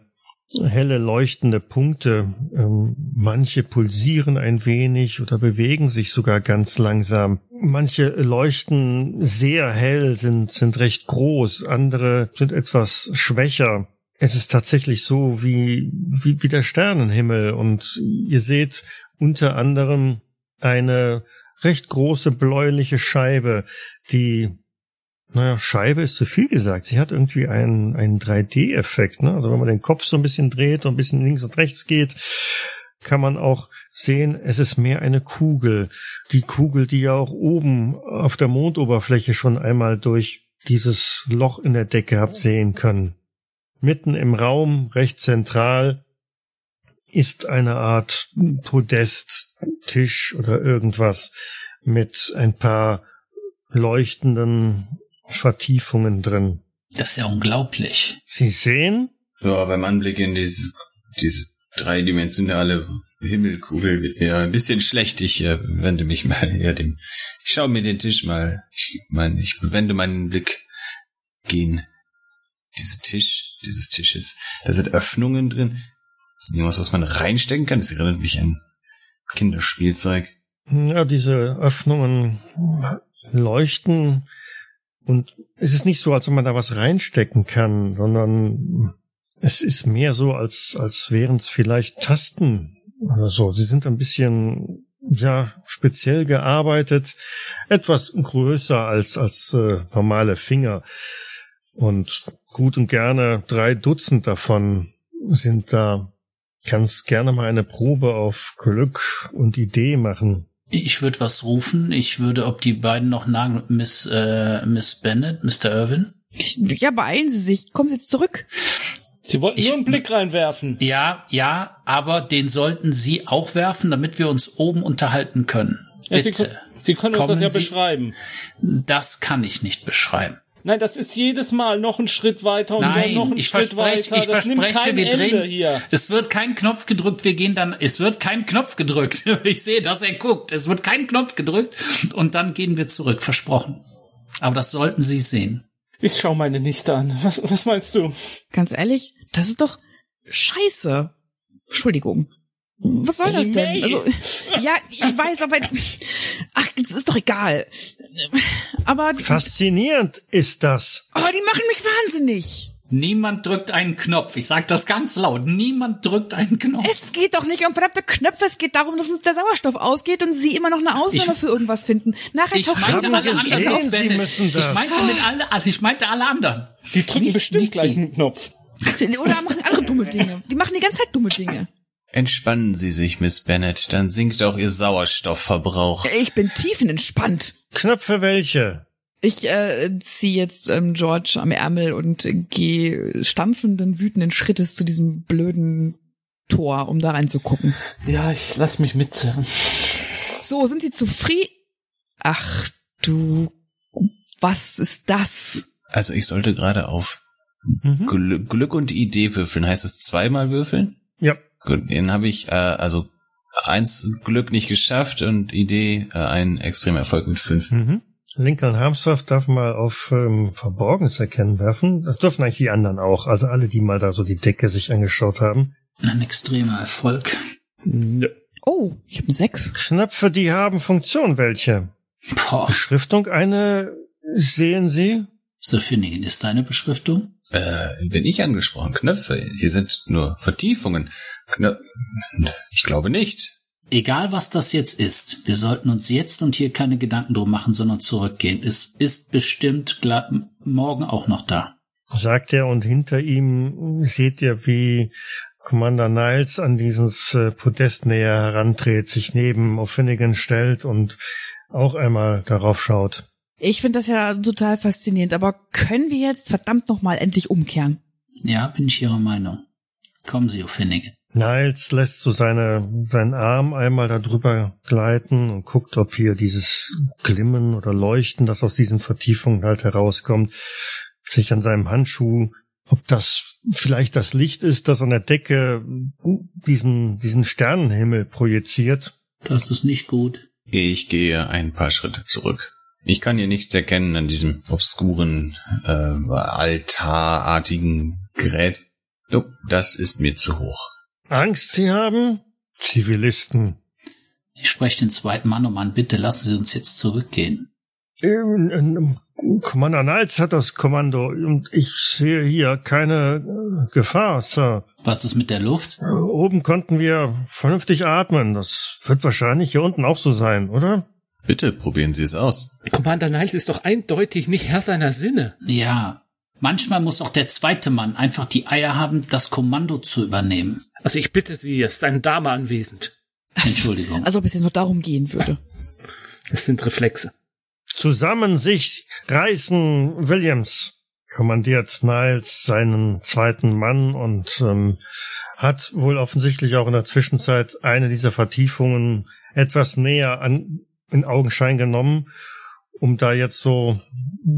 helle leuchtende Punkte, ähm, manche pulsieren ein wenig oder bewegen sich sogar ganz langsam. Manche leuchten sehr hell, sind, sind recht groß, andere sind etwas schwächer. Es ist tatsächlich so wie, wie, wie der Sternenhimmel und ihr seht unter anderem eine recht große bläuliche Scheibe, die naja, Scheibe ist zu viel gesagt. Sie hat irgendwie einen, einen 3D-Effekt. Ne? Also wenn man den Kopf so ein bisschen dreht und ein bisschen links und rechts geht, kann man auch sehen, es ist mehr eine Kugel. Die Kugel, die ja auch oben auf der Mondoberfläche schon einmal durch dieses Loch in der Decke habt sehen können. Mitten im Raum, recht zentral, ist eine Art Podest, Tisch oder irgendwas mit ein paar leuchtenden Vertiefungen drin. Das ist ja unglaublich. Sie sehen? Ja, beim Anblick in dieses, diese dreidimensionale Himmelkugel wird mir ein bisschen schlecht. Ich äh, wende mich mal eher dem. Ich schaue mir den Tisch mal. Ich meine, ich wende meinen Blick gehen. Diese Tisch, dieses Tisches. Da sind Öffnungen drin. Irgendwas, was man reinstecken kann. Das erinnert mich an Kinderspielzeug. Ja, diese Öffnungen leuchten und es ist nicht so, als ob man da was reinstecken kann, sondern es ist mehr so, als, als wären es vielleicht Tasten oder so. Sie sind ein bisschen, ja, speziell gearbeitet, etwas größer als, als äh, normale Finger. Und gut und gerne drei Dutzend davon sind da. Kannst gerne mal eine Probe auf Glück und Idee machen. Ich würde was rufen. Ich würde, ob die beiden noch nagen, Miss, äh, Miss Bennett, Mr. Irwin. Ja, beeilen Sie sich. Kommen Sie jetzt zurück. Sie wollten Ich- nur einen Blick reinwerfen. Ja, ja, aber den sollten Sie auch werfen, damit wir uns oben unterhalten können. Ja, Sie, Bitte. Sie können uns Kommen das ja Sie- beschreiben. Das kann ich nicht beschreiben. Nein, das ist jedes Mal noch ein Schritt weiter und dann noch Nein, ein ich Schritt verspreche, weiter. ich das nimmt verspreche, kein wir Ende drehen. hier. Es wird kein Knopf gedrückt, wir gehen dann, es wird kein Knopf gedrückt. Ich sehe, dass er guckt. Es wird kein Knopf gedrückt und dann gehen wir zurück, versprochen. Aber das sollten Sie sehen. Ich schau meine Nichte an. Was, was meinst du? Ganz ehrlich, das ist doch scheiße. Entschuldigung. Was soll das denn? Also, ja, ich weiß, aber ach, das ist doch egal. Aber Faszinierend ist das. oh, die machen mich wahnsinnig. Niemand drückt einen Knopf. Ich sage das ganz laut. Niemand drückt einen Knopf. Es geht doch nicht um verdammte Knöpfe, es geht darum, dass uns der Sauerstoff ausgeht und sie immer noch eine Ausnahme Ich- für irgendwas finden. Nachher ich taucht meinte alle Sie anderen Sie müssen Ich das. meinte mit alle, also ich meinte alle anderen. Die drücken Nicht- bestimmt nicht gleich Sie. einen Knopf. oder machen andere dumme Dinge. Die machen die ganze Zeit dumme Dinge. Entspannen Sie sich, Miss Bennett, dann sinkt auch Ihr Sauerstoffverbrauch. Ich bin tiefenentspannt. Knöpfe welche? Ich äh, ziehe jetzt ähm, George am Ärmel und äh, gehe stampfenden, wütenden Schrittes zu diesem blöden Tor, um da reinzugucken. Ja, ich lass mich mitzerren. So, sind Sie zufrieden? Ach du, was ist das? Also ich sollte gerade auf Mhm. Gl Glück und Idee würfeln. Heißt es zweimal würfeln? Ja. Gut, den habe ich, äh, also eins Glück nicht geschafft und Idee äh, ein extremer Erfolg mit fünf. Mhm. Lincoln Harmsworth darf mal auf ähm, Verborgenes erkennen werfen. Das dürfen eigentlich die anderen auch. Also alle, die mal da so die Decke sich angeschaut haben. Ein extremer Erfolg. Ja. Oh, ich habe sechs. Knöpfe, die haben Funktion. Welche? Boah, Beschriftung eine sehen Sie? so Finnigen, ist deine Beschriftung? Äh, bin ich angesprochen? Knöpfe. Hier sind nur Vertiefungen. Knö ich glaube nicht. Egal was das jetzt ist, wir sollten uns jetzt und hier keine Gedanken drum machen, sondern zurückgehen. Es ist bestimmt morgen auch noch da. sagt er und hinter ihm seht ihr, wie Commander Niles an dieses äh, Podest näher herantritt, sich neben O'Finnigan stellt und auch einmal darauf schaut. Ich finde das ja total faszinierend, aber können wir jetzt verdammt noch mal endlich umkehren? Ja, bin ich Ihrer Meinung. Kommen Sie, O'Finnigan. Niles lässt so seine, seinen Arm einmal da drüber gleiten und guckt, ob hier dieses Glimmen oder Leuchten, das aus diesen Vertiefungen halt herauskommt, sich an seinem Handschuh, ob das vielleicht das Licht ist, das an der Decke diesen, diesen Sternenhimmel projiziert. Das ist nicht gut. Ich gehe ein paar Schritte zurück. Ich kann hier nichts erkennen an diesem obskuren, äh, altarartigen Gerät. Das ist mir zu hoch. Angst sie haben? Zivilisten. Ich spreche den zweiten Mann um an. Bitte lassen Sie uns jetzt zurückgehen. Ähm, ähm, Commander Niles hat das Kommando und ich sehe hier keine äh, Gefahr, Sir. Was ist mit der Luft? Oben konnten wir vernünftig atmen. Das wird wahrscheinlich hier unten auch so sein, oder? Bitte, probieren Sie es aus. Commander Niles ist doch eindeutig nicht Herr seiner Sinne. Ja, manchmal muss auch der zweite Mann einfach die Eier haben, das Kommando zu übernehmen. Also ich bitte Sie, es ist eine Dame anwesend. Entschuldigung. Als ob es jetzt noch darum gehen würde. Es sind Reflexe. Zusammen sich reißen, Williams, kommandiert Niles seinen zweiten Mann und ähm, hat wohl offensichtlich auch in der Zwischenzeit eine dieser Vertiefungen etwas näher an in Augenschein genommen, um da jetzt so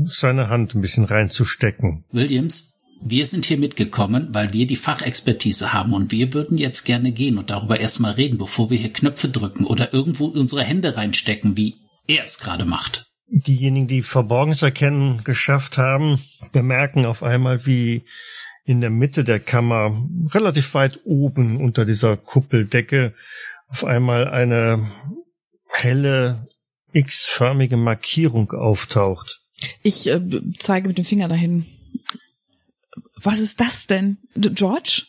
seine Hand ein bisschen reinzustecken. Williams, wir sind hier mitgekommen, weil wir die Fachexpertise haben und wir würden jetzt gerne gehen und darüber erstmal reden, bevor wir hier Knöpfe drücken oder irgendwo unsere Hände reinstecken, wie er es gerade macht. Diejenigen, die Verborgenes erkennen geschafft haben, bemerken auf einmal, wie in der Mitte der Kammer, relativ weit oben unter dieser Kuppeldecke, auf einmal eine helle X-förmige Markierung auftaucht. Ich äh, zeige mit dem Finger dahin. Was ist das denn? George?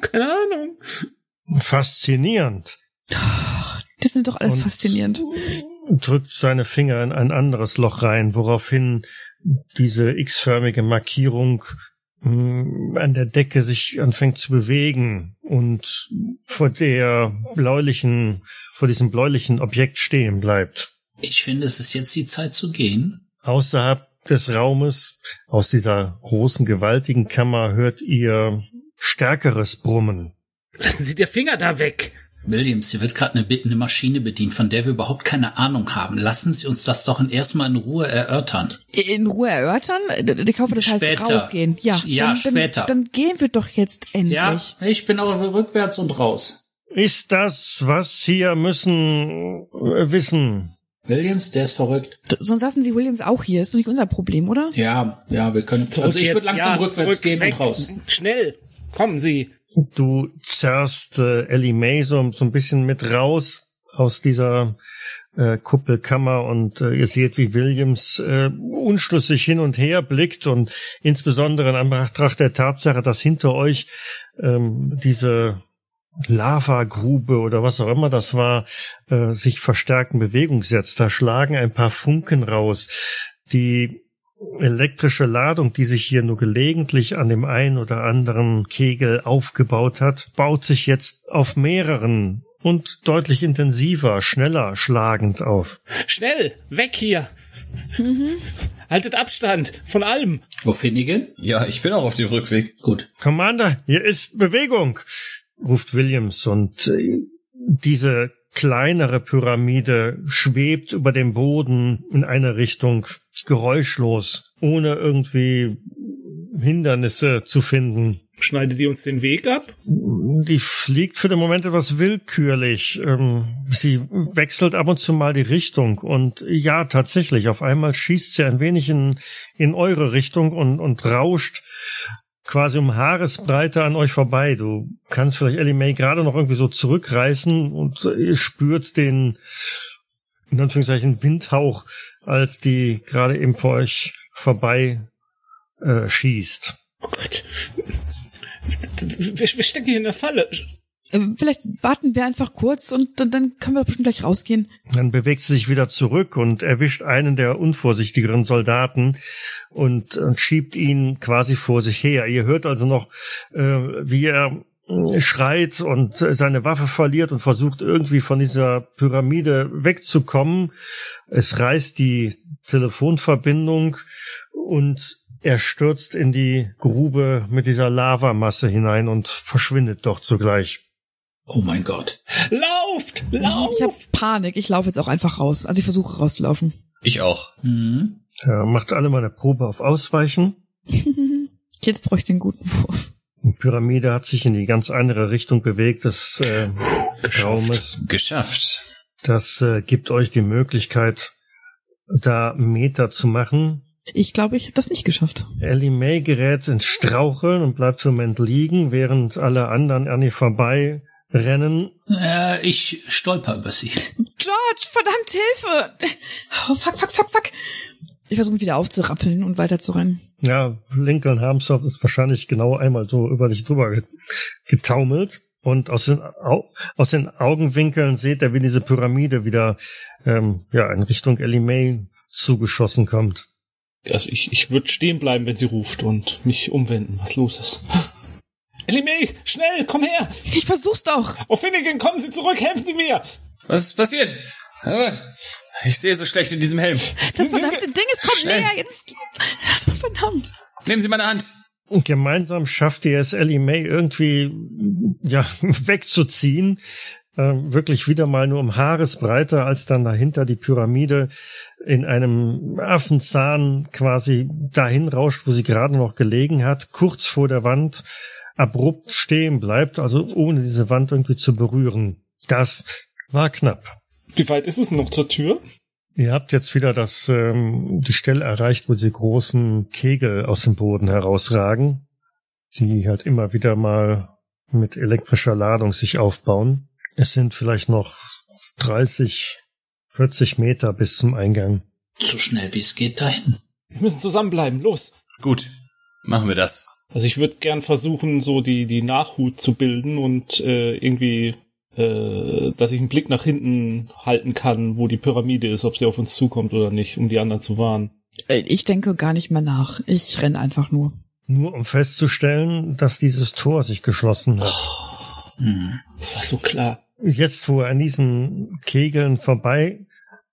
Keine Ahnung. Faszinierend. Der findet doch alles Und- faszinierend. Drückt seine Finger in ein anderes Loch rein, woraufhin diese X-förmige Markierung an der Decke sich anfängt zu bewegen und vor der bläulichen, vor diesem bläulichen Objekt stehen bleibt. Ich finde, es ist jetzt die Zeit zu gehen. Außerhalb des Raumes, aus dieser großen, gewaltigen Kammer, hört ihr stärkeres Brummen. Lassen Sie die Finger da weg. Williams, hier wird gerade eine, eine Maschine bedient, von der wir überhaupt keine Ahnung haben. Lassen Sie uns das doch in erstmal in Ruhe erörtern. In Ruhe erörtern? Ich hoffe, das heißt Später. rausgehen. Ja, Ja, dann, später. Dann, dann gehen wir doch jetzt endlich. Ja, ich bin aber rückwärts und raus. Ist das, was hier müssen äh, wissen? Williams, der ist verrückt. D- Sonst lassen Sie Williams auch hier. Ist doch nicht unser Problem, oder? Ja, ja, wir können. also ich würde langsam ja, rückwärts zurück, gehen weg. und raus. Schnell. Kommen Sie. Du zerrst äh, Ellie May so, so ein bisschen mit raus aus dieser äh, Kuppelkammer und äh, ihr seht, wie Williams äh, unschlüssig hin und her blickt und insbesondere in Anbetracht der Tatsache, dass hinter euch ähm, diese Lavagrube oder was auch immer das war, äh, sich verstärkt in Bewegung setzt. Da schlagen ein paar Funken raus. Die elektrische Ladung, die sich hier nur gelegentlich an dem einen oder anderen Kegel aufgebaut hat, baut sich jetzt auf mehreren und deutlich intensiver, schneller schlagend auf. Schnell. Weg hier. Haltet Abstand von allem. Wo Finnegan? Ja, ich bin auch auf dem Rückweg. Gut. Commander, hier ist Bewegung, ruft Williams und äh, diese kleinere Pyramide schwebt über dem Boden in eine Richtung, geräuschlos, ohne irgendwie Hindernisse zu finden. Schneidet ihr uns den Weg ab? Die fliegt für den Moment etwas willkürlich. Ähm, sie wechselt ab und zu mal die Richtung und ja, tatsächlich, auf einmal schießt sie ein wenig in, in eure Richtung und, und rauscht quasi um Haaresbreite an euch vorbei. Du kannst vielleicht Ellie May gerade noch irgendwie so zurückreißen und ihr spürt den, in Anführungszeichen, Windhauch, als die gerade eben vor euch vorbei äh, schießt. Oh Gott. Wir, wir stecken hier in der Falle. Äh, Vielleicht warten wir einfach kurz und dann, dann können wir bestimmt gleich rausgehen. Dann bewegt sie sich wieder zurück und erwischt einen der unvorsichtigeren Soldaten und, und schiebt ihn quasi vor sich her. Ihr hört also noch, äh, wie er äh, schreit und seine Waffe verliert und versucht irgendwie von dieser Pyramide wegzukommen. Es reißt die Telefonverbindung und er stürzt in die Grube mit dieser Lavamasse hinein und verschwindet dort zugleich. Oh mein Gott. Lauft! Lauft! Ich habe Panik. Ich laufe jetzt auch einfach raus. Also ich versuche rauszulaufen. Ich auch. Hm. Ja, macht alle mal eine Probe auf Ausweichen. Jetzt bräuchte ich den guten Wurf. Die Pyramide hat sich in die ganz andere Richtung bewegt des äh, Raumes. Geschafft. Das äh, gibt euch die Möglichkeit, da Meter zu machen. Ich glaube, ich habe das nicht geschafft. Ellie May gerät ins Straucheln und bleibt den Moment liegen, während alle anderen an ihr vorbei rennen. Äh, ich stolper über sie. George, verdammt Hilfe! Oh, fuck, fuck, fuck, fuck. Ich versuche mich wieder aufzurappeln und weiterzurennen. Ja, Lincoln Harmsdorf ist wahrscheinlich genau einmal so über dich drüber ge- getaumelt. Und aus den, Au aus den Augenwinkeln seht er, wie diese Pyramide wieder ähm, ja, in Richtung Ellie May zugeschossen kommt. Also ich, ich würde stehen bleiben, wenn sie ruft und mich umwenden, was los ist. Ellie May, schnell, komm her! Ich versuch's doch. Auf Finnegan, kommen Sie zurück, helfen Sie mir! Was ist passiert? Ich sehe so schlecht in diesem Helm. Das verdammte Ding, es kommt Schnell. näher. Jetzt. Verdammt. Nehmen Sie meine Hand. Und gemeinsam schafft ihr es, Ellie May irgendwie ja, wegzuziehen. Ähm, wirklich wieder mal nur um Haaresbreite, als dann dahinter die Pyramide in einem Affenzahn quasi dahin rauscht, wo sie gerade noch gelegen hat, kurz vor der Wand abrupt stehen bleibt, also ohne diese Wand irgendwie zu berühren. Das war knapp. Wie weit ist es noch zur Tür? Ihr habt jetzt wieder das ähm, die Stelle erreicht, wo die großen Kegel aus dem Boden herausragen, die halt immer wieder mal mit elektrischer Ladung sich aufbauen. Es sind vielleicht noch 30, 40 Meter bis zum Eingang. So schnell wie es geht dahin. Wir müssen zusammenbleiben, los! Gut, machen wir das. Also ich würde gern versuchen, so die, die Nachhut zu bilden und äh, irgendwie, äh, dass ich einen Blick nach hinten halten kann, wo die Pyramide ist, ob sie auf uns zukommt oder nicht, um die anderen zu warnen. Äh, Ich denke gar nicht mehr nach. Ich renn einfach nur. Nur um festzustellen, dass dieses Tor sich geschlossen hat. Hm. Das war so klar. Jetzt, wo ihr an diesen Kegeln vorbei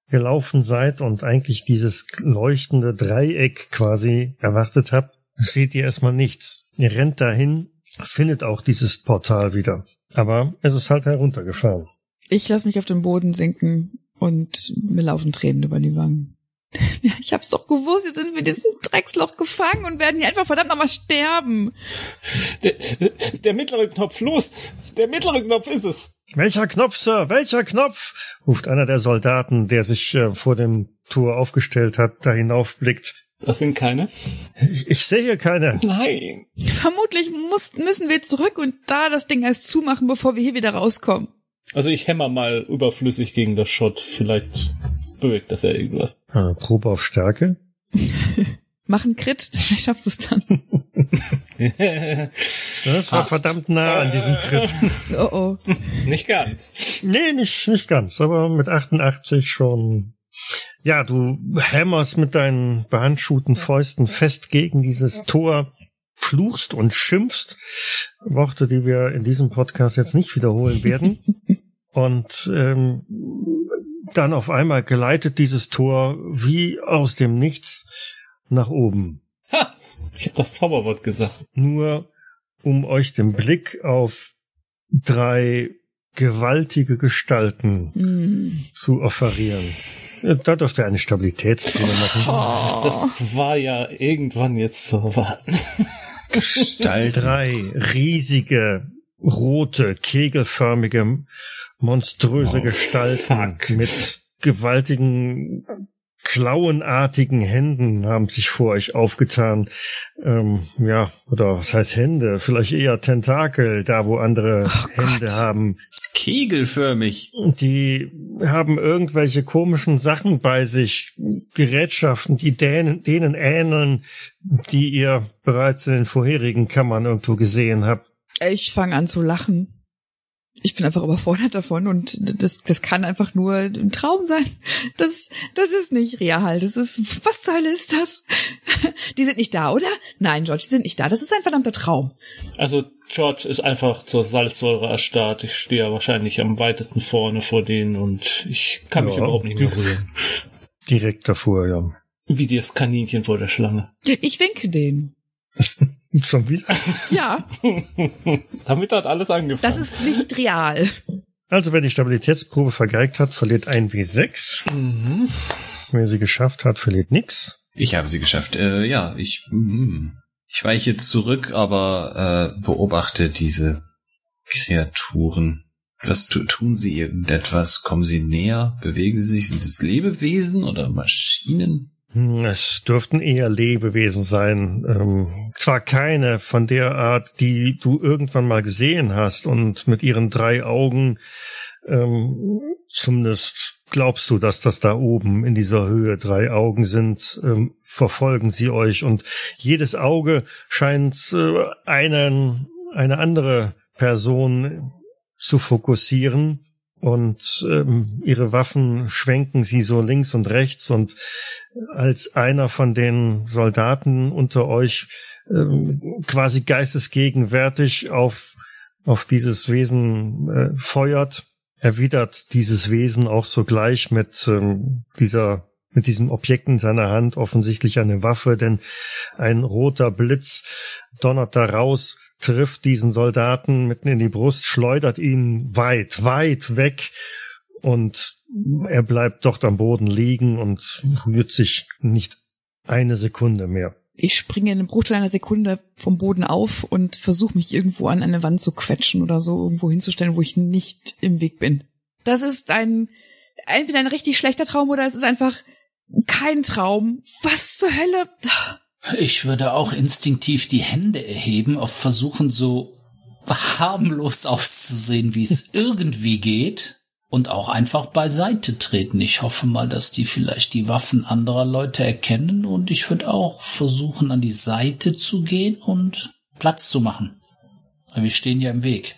gelaufen seid und eigentlich dieses leuchtende Dreieck quasi erwartet habt, seht ihr erstmal nichts. Ihr rennt dahin, findet auch dieses Portal wieder. Aber es ist halt heruntergefahren. Ich lasse mich auf den Boden sinken und mir laufen Tränen über die Wangen. Ja, ich hab's doch gewusst, sie sind mit diesem Drecksloch gefangen und werden hier einfach verdammt nochmal sterben. Der, der mittlere Knopf, los! Der mittlere Knopf ist es! Welcher Knopf, Sir? Welcher Knopf? ruft einer der Soldaten, der sich äh, vor dem Tor aufgestellt hat, da hinaufblickt. Das sind keine? Ich, ich sehe hier keine. Nein! Vermutlich muss, müssen wir zurück und da das Ding erst zumachen, bevor wir hier wieder rauskommen. Also ich hämmer mal überflüssig gegen das Schott. Vielleicht bewegt das ja irgendwas. Ah, Probe auf Stärke. Machen Crit, vielleicht schaffst du es dann. Das war Fast. verdammt nah an diesem Crit. Oh oh. Nicht ganz. Nee, nicht, nicht ganz, aber mit 88 schon. Ja, du hämmerst mit deinen behandschuhten Fäusten fest gegen dieses Tor, fluchst und schimpfst. Worte, die wir in diesem Podcast jetzt nicht wiederholen werden. Und ähm, dann auf einmal geleitet dieses Tor wie aus dem Nichts nach oben. Ha! Ich habe das Zauberwort gesagt. Nur um euch den Blick auf drei gewaltige Gestalten Hm. zu offerieren. Da dürft ihr eine Stabilitätsprobe machen. Das, das war ja irgendwann jetzt zu erwarten. Gestalt. Drei riesige, rote, kegelförmige, monströse Oh, Gestalten fuck. mit gewaltigen, klauenartigen Händen haben sich vor euch aufgetan. Ähm, ja, oder was heißt Hände? Vielleicht eher Tentakel, da wo andere Hände Gott. haben. Kegelförmig. Die haben irgendwelche komischen Sachen bei sich, Gerätschaften, die denen, denen ähneln, die ihr bereits in den vorherigen Kammern irgendwo gesehen habt. Ich fange an zu lachen. Ich bin einfach überfordert davon und das, das kann einfach nur ein Traum sein. Das, das ist nicht real. Das ist, was zur Hölle ist das? Die sind nicht da, oder? Nein, George, die sind nicht da. Das ist ein verdammter Traum. Also George ist einfach zur Salzsäure erstarrt. Ich stehe ja wahrscheinlich am weitesten vorne vor denen und ich kann mich Ja. überhaupt nicht mehr rühren. Direkt davor, ja. Wie das Kaninchen vor der Schlange. Ich winke denen. Schon wieder? Ja, Damit hat alles angefangen. das ist nicht real. Also, wer die Stabilitätsprobe vergeigt hat, verliert ein W6. Mhm. Wer sie geschafft hat, verliert nix. Ich habe sie geschafft. Äh, ja, ich, mm, ich weiche zurück, aber äh, beobachte diese Kreaturen. Was tu, tun sie irgendetwas? Kommen sie näher? Bewegen sie sich? Sind es Lebewesen oder Maschinen? Hm, Es dürften eher Lebewesen sein. Ähm, zwar keine von der Art, die du irgendwann mal gesehen hast und mit ihren drei Augen, ähm, zumindest glaubst du, dass das da oben in dieser Höhe drei Augen sind, ähm, verfolgen sie euch und jedes Auge scheint äh, einen, eine andere Person zu fokussieren und ähm, ihre Waffen schwenken sie so links und rechts und als einer von den Soldaten unter euch ähm, quasi geistesgegenwärtig auf auf dieses Wesen äh, feuert, erwidert dieses Wesen auch sogleich mit ähm, dieser mit diesem Objekt in seiner Hand offensichtlich eine Waffe, denn ein roter Blitz donnert da raus, trifft diesen Soldaten mitten in die Brust, schleudert ihn weit, weit weg und er bleibt dort am Boden liegen und rührt sich nicht eine Sekunde mehr. Ich springe in einem Bruchteil einer Sekunde vom Boden auf und versuche mich irgendwo an eine Wand zu quetschen oder so irgendwo hinzustellen, wo ich nicht im Weg bin. Das ist ein entweder ein richtig schlechter Traum oder es ist einfach kein Traum. Was zur Hölle? Ich würde auch instinktiv die Hände erheben, auf versuchen, so harmlos auszusehen, wie es irgendwie geht. Und auch einfach beiseite treten. Ich hoffe mal, dass die vielleicht die Waffen anderer Leute erkennen und ich würde auch versuchen, an die Seite zu gehen und Platz zu machen. Weil wir stehen ja im Weg.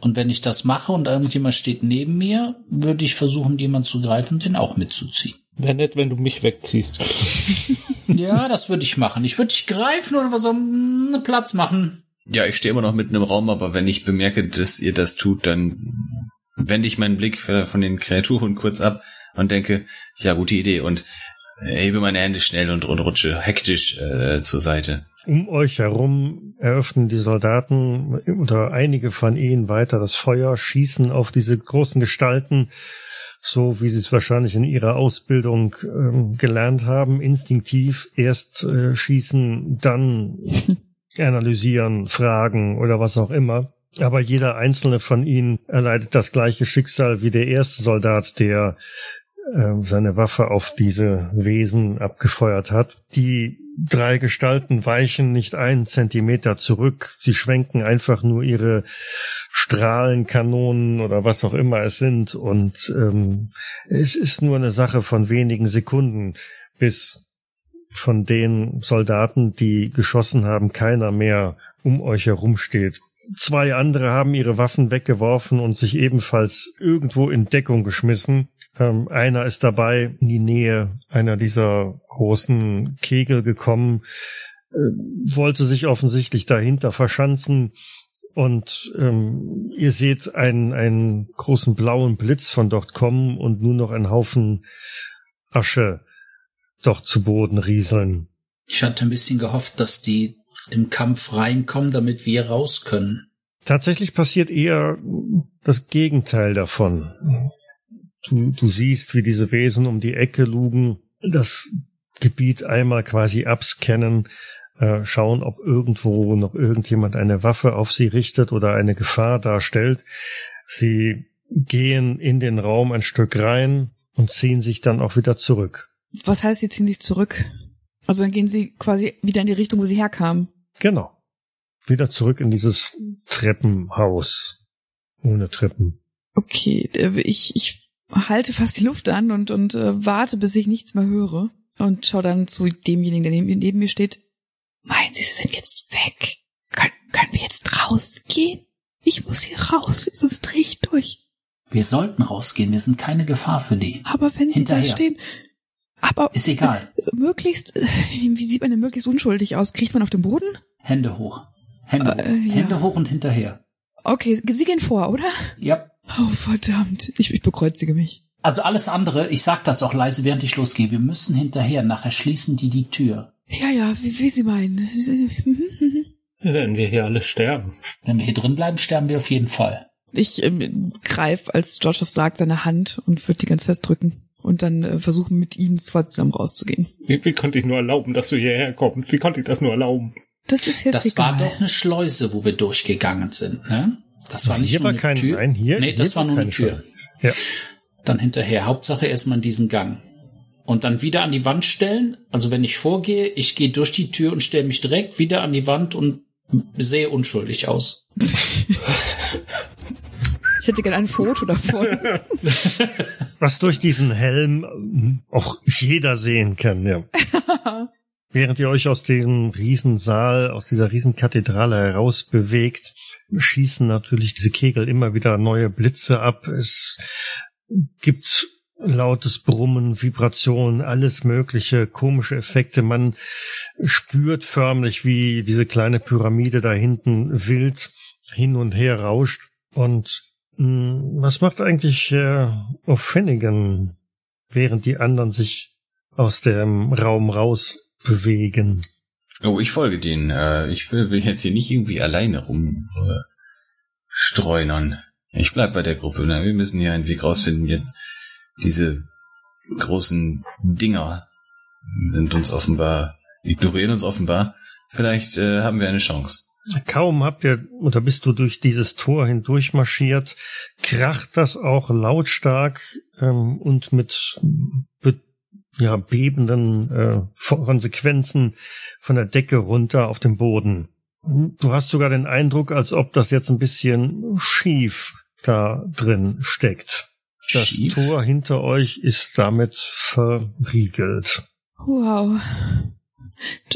Und wenn ich das mache und irgendjemand steht neben mir, würde ich versuchen, jemand zu greifen und den auch mitzuziehen. Wäre nett, wenn du mich wegziehst. Ja, das würde ich machen. Ich würde dich greifen oder so einen Platz machen. Ja, ich stehe immer noch mitten im Raum, aber wenn ich bemerke, dass ihr das tut, dann wende ich meinen Blick von den Kreaturen kurz ab und denke, ja, gute Idee und hebe meine Hände schnell und, und rutsche hektisch äh, zur Seite. Um euch herum eröffnen die Soldaten oder einige von ihnen weiter das Feuer, schießen auf diese großen Gestalten, so wie sie es wahrscheinlich in ihrer Ausbildung ähm, gelernt haben, instinktiv erst äh, schießen, dann analysieren, fragen oder was auch immer. Aber jeder einzelne von ihnen erleidet das gleiche Schicksal wie der erste Soldat, der seine Waffe auf diese Wesen abgefeuert hat. Die drei Gestalten weichen nicht einen Zentimeter zurück. Sie schwenken einfach nur ihre Strahlenkanonen oder was auch immer es sind. Und ähm, es ist nur eine Sache von wenigen Sekunden, bis von den Soldaten, die geschossen haben, keiner mehr um euch herum steht. Zwei andere haben ihre Waffen weggeworfen und sich ebenfalls irgendwo in Deckung geschmissen. Ähm, einer ist dabei in die Nähe einer dieser großen Kegel gekommen, äh, wollte sich offensichtlich dahinter verschanzen. Und ähm, ihr seht einen, einen großen blauen Blitz von dort kommen und nur noch einen Haufen Asche dort zu Boden rieseln. Ich hatte ein bisschen gehofft, dass die im Kampf reinkommen, damit wir raus können. Tatsächlich passiert eher das Gegenteil davon. Du, du siehst, wie diese Wesen um die Ecke lugen, das Gebiet einmal quasi abscannen, äh, schauen, ob irgendwo noch irgendjemand eine Waffe auf sie richtet oder eine Gefahr darstellt. Sie gehen in den Raum ein Stück rein und ziehen sich dann auch wieder zurück. Was heißt, sie ziehen sich zurück? Also dann gehen sie quasi wieder in die Richtung, wo sie herkamen. Genau. Wieder zurück in dieses Treppenhaus. Ohne Treppen. Okay, äh, ich, ich halte fast die Luft an und, und äh, warte, bis ich nichts mehr höre. Und schau dann zu demjenigen, der neben, neben mir steht. Meinen Sie, Sie sind jetzt weg? Können, können wir jetzt rausgehen? Ich muss hier raus, sonst drehe ich durch. Wir sollten rausgehen, wir sind keine Gefahr für die. Aber wenn Sie da stehen. Aber Ist egal. möglichst, äh, wie, sieht man denn möglichst unschuldig aus? Kriegt man auf dem Boden? Hände hoch. Hände hoch. Äh, ja. Hände hoch und hinterher. Okay, Sie gehen vor, oder? Ja. Oh, verdammt. Ich, ich bekreuzige mich. Also alles andere, ich sag das auch leise, während ich losgehe. Wir müssen hinterher. Nachher schließen die die Tür. Ja, ja, wie, wie Sie meinen. Wenn wir hier alle sterben. Wenn wir hier drin bleiben, sterben wir auf jeden Fall. Ich ähm, greif, als George das sagt, seine Hand und würde die ganz fest drücken. Und dann äh, versuchen, mit ihm quasi zusammen rauszugehen. Wie, wie konnte ich nur erlauben, dass du hierher kommst? Wie konnte ich das nur erlauben? Das ist jetzt Das egal. war doch eine Schleuse, wo wir durchgegangen sind, ne? Das war nicht Hier nur war eine kein- Tür. nein, hier- nee, hier das war nur eine Tür. Ja. Dann hinterher. Hauptsache erstmal in diesen Gang. Und dann wieder an die Wand stellen. Also wenn ich vorgehe, ich gehe durch die Tür und stelle mich direkt wieder an die Wand und sehe unschuldig aus. Ich hätte gerne ein Foto davon. Was durch diesen Helm ähm, auch jeder sehen kann, ja. Während ihr euch aus diesem Riesensaal, aus dieser Riesenkathedrale heraus bewegt, schießen natürlich diese Kegel immer wieder neue Blitze ab. Es gibt lautes Brummen, Vibrationen, alles mögliche, komische Effekte. Man spürt förmlich, wie diese kleine Pyramide da hinten wild hin und her rauscht. Und mh, hm, was macht eigentlich äh, O'Finnigan, während die anderen sich aus dem Raum raus bewegen? Oh, ich folge denen. Äh, ich will, will jetzt hier nicht irgendwie alleine rum äh. Ich bleib bei der Gruppe. Wir müssen hier einen Weg rausfinden jetzt diese großen Dinger sind uns offenbar, ignorieren uns offenbar. Vielleicht äh, haben wir eine Chance. Kaum habt ihr oder bist du durch dieses Tor hindurch marschiert, kracht das auch lautstark ähm, und mit be ja, bebenden äh, Konsequenzen von der Decke runter auf den Boden. Du hast sogar den Eindruck, als ob das jetzt ein bisschen schief da drin steckt. Das Schief. Tor hinter euch ist damit verriegelt. Wow.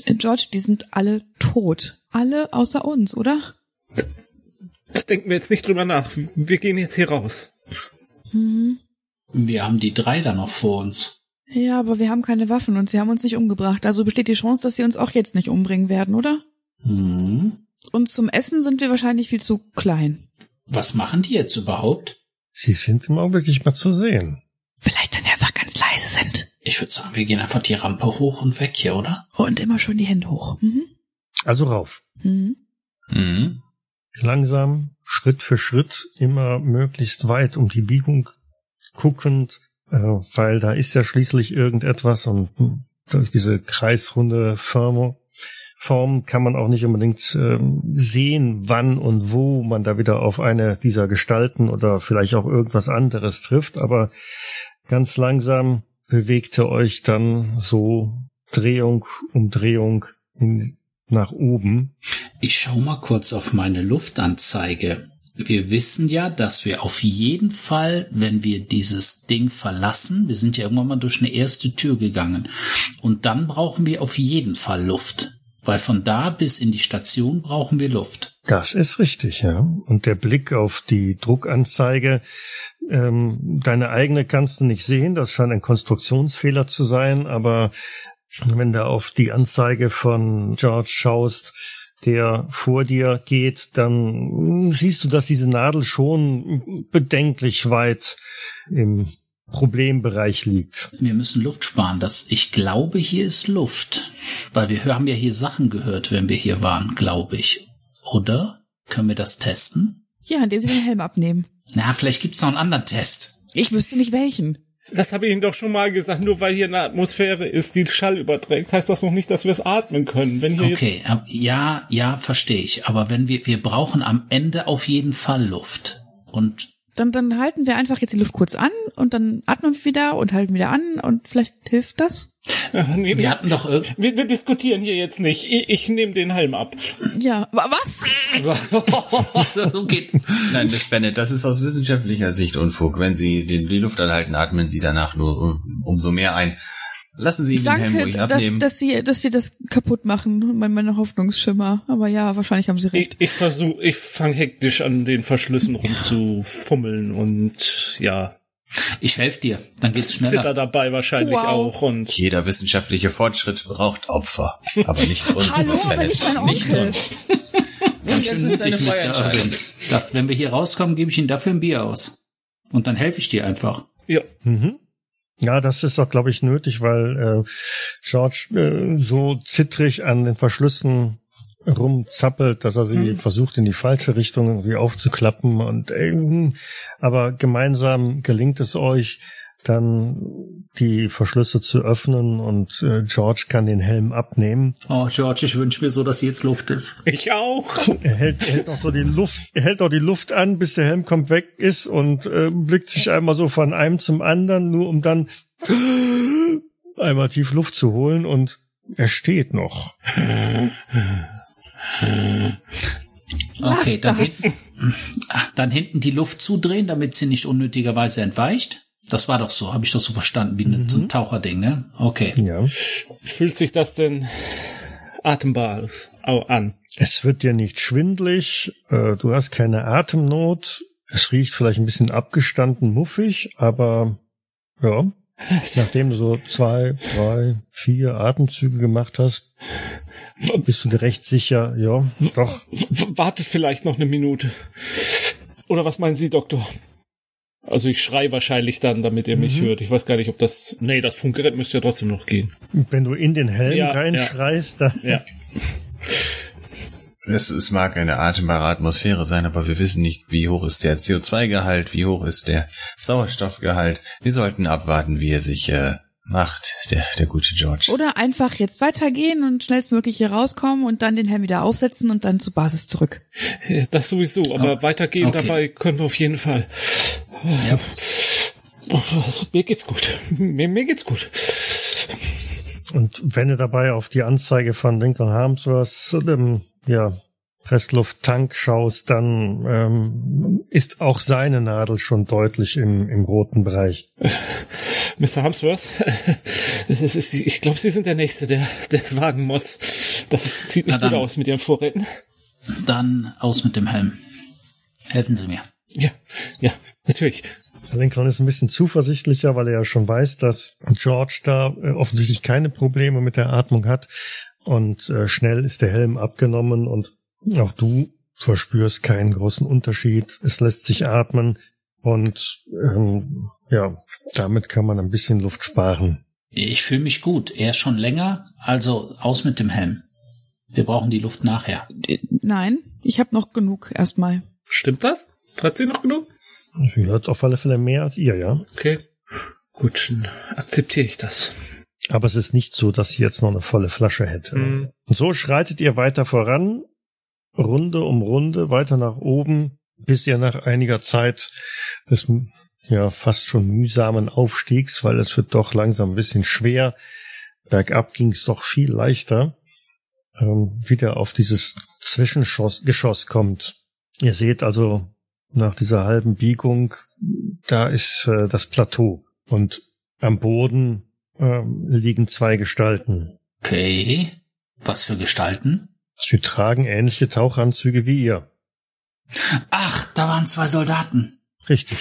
George, die sind alle tot. Alle außer uns, oder? Denken wir jetzt nicht drüber nach. Wir gehen jetzt hier raus. Mhm. Wir haben die drei da noch vor uns. Ja, aber wir haben keine Waffen und sie haben uns nicht umgebracht. Also besteht die Chance, dass sie uns auch jetzt nicht umbringen werden, oder? Mhm. Und zum Essen sind wir wahrscheinlich viel zu klein. Was machen die jetzt überhaupt? Sie sind im Augenblick nicht mehr zu sehen. Vielleicht, wenn wir einfach ganz leise sind. Ich würde sagen, wir gehen einfach die Rampe hoch und weg hier, oder? Und immer schon die Hände hoch. Mhm. Also rauf. Mhm. Mhm. Langsam, Schritt für Schritt, immer möglichst weit um die Biegung guckend, weil da ist ja schließlich irgendetwas und hm, durch diese kreisrunde Firma Form kann man auch nicht unbedingt ähm, sehen, wann und wo man da wieder auf eine dieser Gestalten oder vielleicht auch irgendwas anderes trifft. Aber ganz langsam bewegte euch dann so Drehung um Drehung in, nach oben. Ich schau mal kurz auf meine Luftanzeige. Wir wissen ja, dass wir auf jeden Fall, wenn wir dieses Ding verlassen, wir sind ja irgendwann mal durch eine erste Tür gegangen, und dann brauchen wir auf jeden Fall Luft. Weil von da bis in die Station brauchen wir Luft. Das ist richtig, ja. Und der Blick auf die Druckanzeige, ähm, deine eigene kannst du nicht sehen, das scheint ein Konstruktionsfehler zu sein, aber wenn du auf die Anzeige von George schaust, der vor dir geht, dann siehst du, dass diese Nadel schon bedenklich weit im Problembereich liegt. Wir müssen Luft sparen. Das, ich glaube, hier ist Luft. Weil wir haben ja hier Sachen gehört, wenn wir hier waren, glaube ich. Oder? Können wir das testen? Ja, indem Sie den Helm abnehmen. Na, vielleicht gibt's noch einen anderen Test. Ich wüsste nicht welchen. Das habe ich Ihnen doch schon mal gesagt. Nur weil hier eine Atmosphäre ist, die Schall überträgt, heißt das noch nicht, dass wir es atmen können. Wenn hier okay, ja, ja, verstehe ich. Aber wenn wir, wir brauchen am Ende auf jeden Fall Luft. Und dann, dann halten wir einfach jetzt die Luft kurz an und dann atmen wir wieder und halten wieder an und vielleicht hilft das. nee, wir hatten doch wir, wir, diskutieren hier jetzt nicht. Ich, ich nehme den Helm ab. Ja, was? Nein, Miss Bennett, das ist aus wissenschaftlicher Sicht Unfug. Wenn Sie die, die Luft anhalten, atmen Sie danach nur umso mehr ein. Lassen Sie ihn Danke, den Helm ruhig abnehmen. Dass, dass, Sie, dass Sie das kaputt machen, meine Hoffnungsschimmer. Aber ja, wahrscheinlich haben Sie recht. Ich, ich versuche, ich fange hektisch an den Verschlüssen rumzufummeln und ja. Ich helfe dir, dann geht's schneller. Zitter dabei wahrscheinlich wow. auch und jeder wissenschaftliche Fortschritt braucht Opfer, aber nicht uns, Hallo, Miss Bennett. Nicht uns. Ganz schön mutig, Mr. Irwin. Wenn wir hier rauskommen, gebe ich Ihnen dafür ein Bier aus. Und dann helfe ich dir einfach. Ja. Mhm. Ja, das ist auch, glaube ich, nötig, weil äh, George äh, so zittrig an den Verschlüssen rumzappelt, dass er sie mhm. versucht in die falsche Richtung irgendwie aufzuklappen und äh, aber gemeinsam gelingt es euch dann die Verschlüsse zu öffnen und äh, George kann den Helm abnehmen. Oh, George, ich wünsche mir so, dass jetzt Luft ist. Ich auch. Er hält, er hält auch so die Luft, er hält auch die Luft an, bis der Helm kommt weg ist und äh, blickt sich einmal so von einem zum anderen, nur um dann einmal tief Luft zu holen und er steht noch. Okay, dann hinten, dann hinten die Luft zudrehen, damit sie nicht unnötigerweise entweicht. Das war doch so, habe ich doch so verstanden, wie mhm. so ein Taucherding, ne? Okay. Ja. Fühlt sich das denn atembar an? Es wird dir nicht schwindlig, äh, du hast keine Atemnot, es riecht vielleicht ein bisschen abgestanden, muffig, aber ja, nachdem du so zwei, drei, vier Atemzüge gemacht hast, bist du dir recht sicher, ja, doch. W wartet vielleicht noch eine Minute. Oder was meinen Sie, Doktor? Also ich schrei wahrscheinlich dann, damit ihr mich Mhm. hört. Ich weiß gar nicht, ob das. Nee, das Funkgerät müsste ja trotzdem noch gehen. Wenn du in den Helm Ja, reinschreist, dann Ja. Es, es mag eine atembare Atmosphäre sein, aber wir wissen nicht, wie hoch ist der CO2-Gehalt, wie hoch ist der Sauerstoffgehalt. Wir sollten abwarten, wie er sich äh, macht, der, der gute George. Oder einfach jetzt weitergehen und schnellstmöglich hier rauskommen und dann den Helm wieder aufsetzen und dann zur Basis zurück. Ja, Das sowieso, aber Oh, weitergehen okay. dabei können wir auf jeden Fall. Ja. Also, mir geht's gut. Mir, mir geht's gut. Und wenn du dabei auf die Anzeige von Lincoln Harmsworth, ähm, ja, Pressluft-Tank schaust, dann ähm, ist auch seine Nadel schon deutlich im, im roten Bereich. Mr. Hamsworth, es ist, ich glaube, Sie sind der Nächste, der der es wagen muss. Das ist, sieht nicht gut aus mit Ihren Vorräten. Dann aus mit dem Helm. Helfen Sie mir. Ja, ja, natürlich. Lincoln ist ein bisschen zuversichtlicher, weil er ja schon weiß, dass George da äh, offensichtlich keine Probleme mit der Atmung hat. Und äh, schnell ist der Helm abgenommen und auch du verspürst keinen großen Unterschied. Es lässt sich atmen und ähm, ja, damit kann man ein bisschen Luft sparen. Ich fühle mich gut. Er schon länger, also aus mit dem Helm. Wir brauchen die Luft nachher. Nein, ich habe noch genug erstmal. Stimmt das? Hat sie noch genug? Sie hört auf alle Fälle mehr als ihr, ja. Okay. Gut, dann akzeptiere ich das. Aber es ist nicht so, dass sie jetzt noch eine volle Flasche hätte. Hm. Und so schreitet ihr weiter voran, Runde um Runde, weiter nach oben, bis ihr nach einiger Zeit des ja fast schon mühsamen Aufstiegs, weil es wird doch langsam ein bisschen schwer, bergab ging es doch viel leichter, ähm, wieder auf dieses Zwischengeschoss Geschoss kommt. Ihr seht also nach dieser halben Biegung, da ist äh, das Plateau und am Boden ähm, liegen zwei Gestalten. Okay. Was für Gestalten? Sie tragen ähnliche Tauchanzüge wie ihr. Ach, da waren zwei Soldaten. Richtig.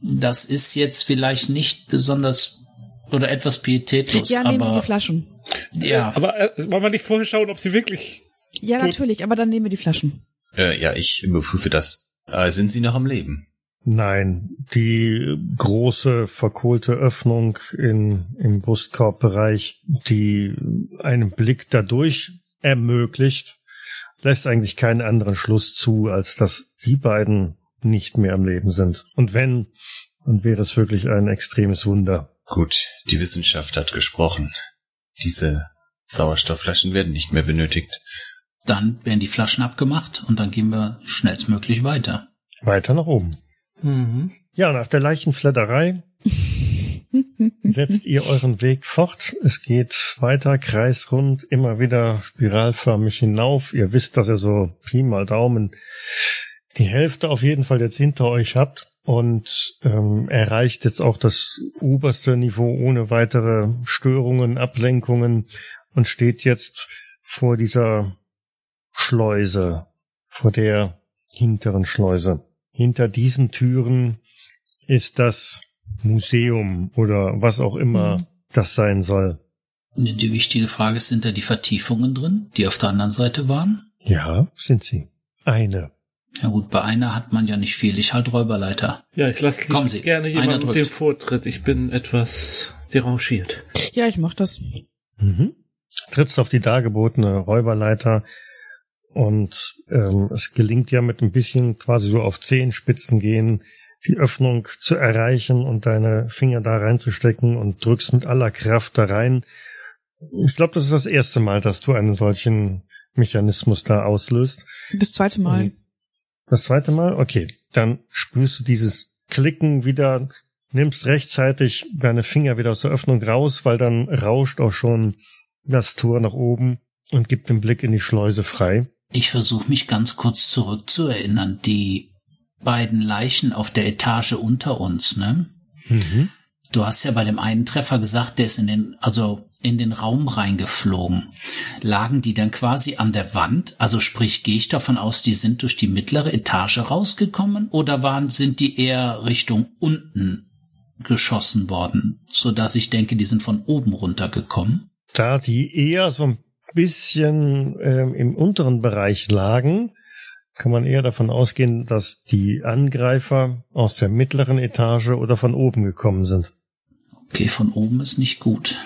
Das ist jetzt vielleicht nicht besonders oder etwas pietätlos, Ja, nehmen Sie die aber Flaschen. ja, Aber äh, wollen wir nicht vorher schauen, ob sie wirklich. Ja, natürlich, aber dann nehmen wir die Flaschen. Äh, ja, ich überprüfe das. Äh, sind Sie noch am Leben? Nein, die große verkohlte Öffnung in, im Brustkorbbereich, die einen Blick dadurch ermöglicht, lässt eigentlich keinen anderen Schluss zu, als dass die beiden nicht mehr am Leben sind. Und wenn, dann wäre es wirklich ein extremes Wunder. Gut, die Wissenschaft hat gesprochen. Diese Sauerstoffflaschen werden nicht mehr benötigt. dann werden die Flaschen abgemacht und dann gehen wir schnellstmöglich weiter. Weiter nach oben. Mhm. Ja, nach der Leichenfledderei setzt ihr euren Weg fort. Es geht weiter, kreisrund, immer wieder spiralförmig hinauf. Ihr wisst, dass ihr so Pi mal Daumen die Hälfte auf jeden Fall jetzt hinter euch habt und ähm, erreicht jetzt auch das oberste Niveau ohne weitere Störungen, Ablenkungen und steht jetzt vor dieser Schleuse, vor der hinteren Schleuse. Hinter diesen Türen ist das Museum oder was auch immer Mhm. das sein soll. Die wichtige Frage ist, sind da die Vertiefungen drin, die auf der anderen Seite waren? Ja, sind sie. Eine. Ja gut, bei einer hat man ja nicht viel. Ich halt Räuberleiter. Ja, ich lasse Kommen Sie, gerne einer jemandem drückt. den Vortritt. Ich bin etwas derangiert. Ja, ich mach das. Mhm. Trittst auf die dargebotene Räuberleiter und ähm, es gelingt ja mit ein bisschen quasi so auf Zehenspitzen gehen, die Öffnung zu erreichen und deine Finger da reinzustecken und drückst mit aller Kraft da rein. Ich glaube, das ist das erste Mal, dass du einen solchen Mechanismus da auslöst. Das zweite Mal. Das zweite Mal? Okay. Dann spürst du dieses Klicken wieder, nimmst rechtzeitig deine Finger wieder aus der Öffnung raus, weil dann rauscht auch schon das Tor nach oben und gibt den Blick in die Schleuse frei. Ich versuche mich ganz kurz zurückzuerinnern. Die beiden Leichen auf der Etage unter uns, ne? Mhm. Du hast ja bei dem einen Treffer gesagt, der ist in den, also in den Raum reingeflogen. Lagen die dann quasi an der Wand? Also sprich, gehe ich davon aus, die sind durch die mittlere Etage rausgekommen oder waren, sind die eher Richtung unten geschossen worden, so dass ich denke, die sind von oben runtergekommen? Da die eher so ein bisschen ähm, im unteren Bereich lagen, kann man eher davon ausgehen, dass die Angreifer aus der mittleren Etage oder von oben gekommen sind. Okay, von oben ist nicht gut.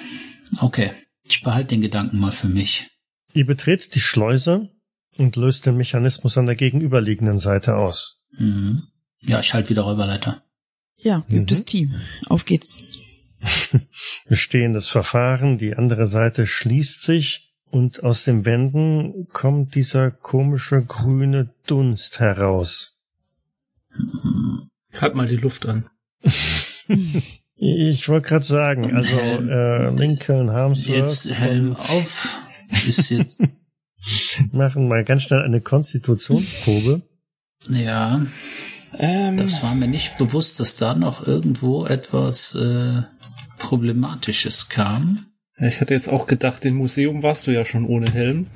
Okay, ich behalte den Gedanken mal für mich. Ihr betretet die Schleuse und löst den Mechanismus an der gegenüberliegenden Seite aus. Mhm. Ja, ich halte wieder Räuberleiter. Ja, gibt Mhm. es Team. Auf geht's. Bestehendes Verfahren, die andere Seite schließt sich und aus den Wänden kommt dieser komische grüne Dunst heraus. Halt mal die Luft an. Ich wollte gerade sagen, also äh, Lincoln, Harmsworth Jetzt Helm auf. Ist jetzt, machen mal ganz schnell eine Konstitutionsprobe. ja, Ähm, das war mir nicht bewusst, dass da noch irgendwo etwas äh, Problematisches kam. Ja, ich hatte jetzt auch gedacht, im Museum warst du ja schon ohne Helm.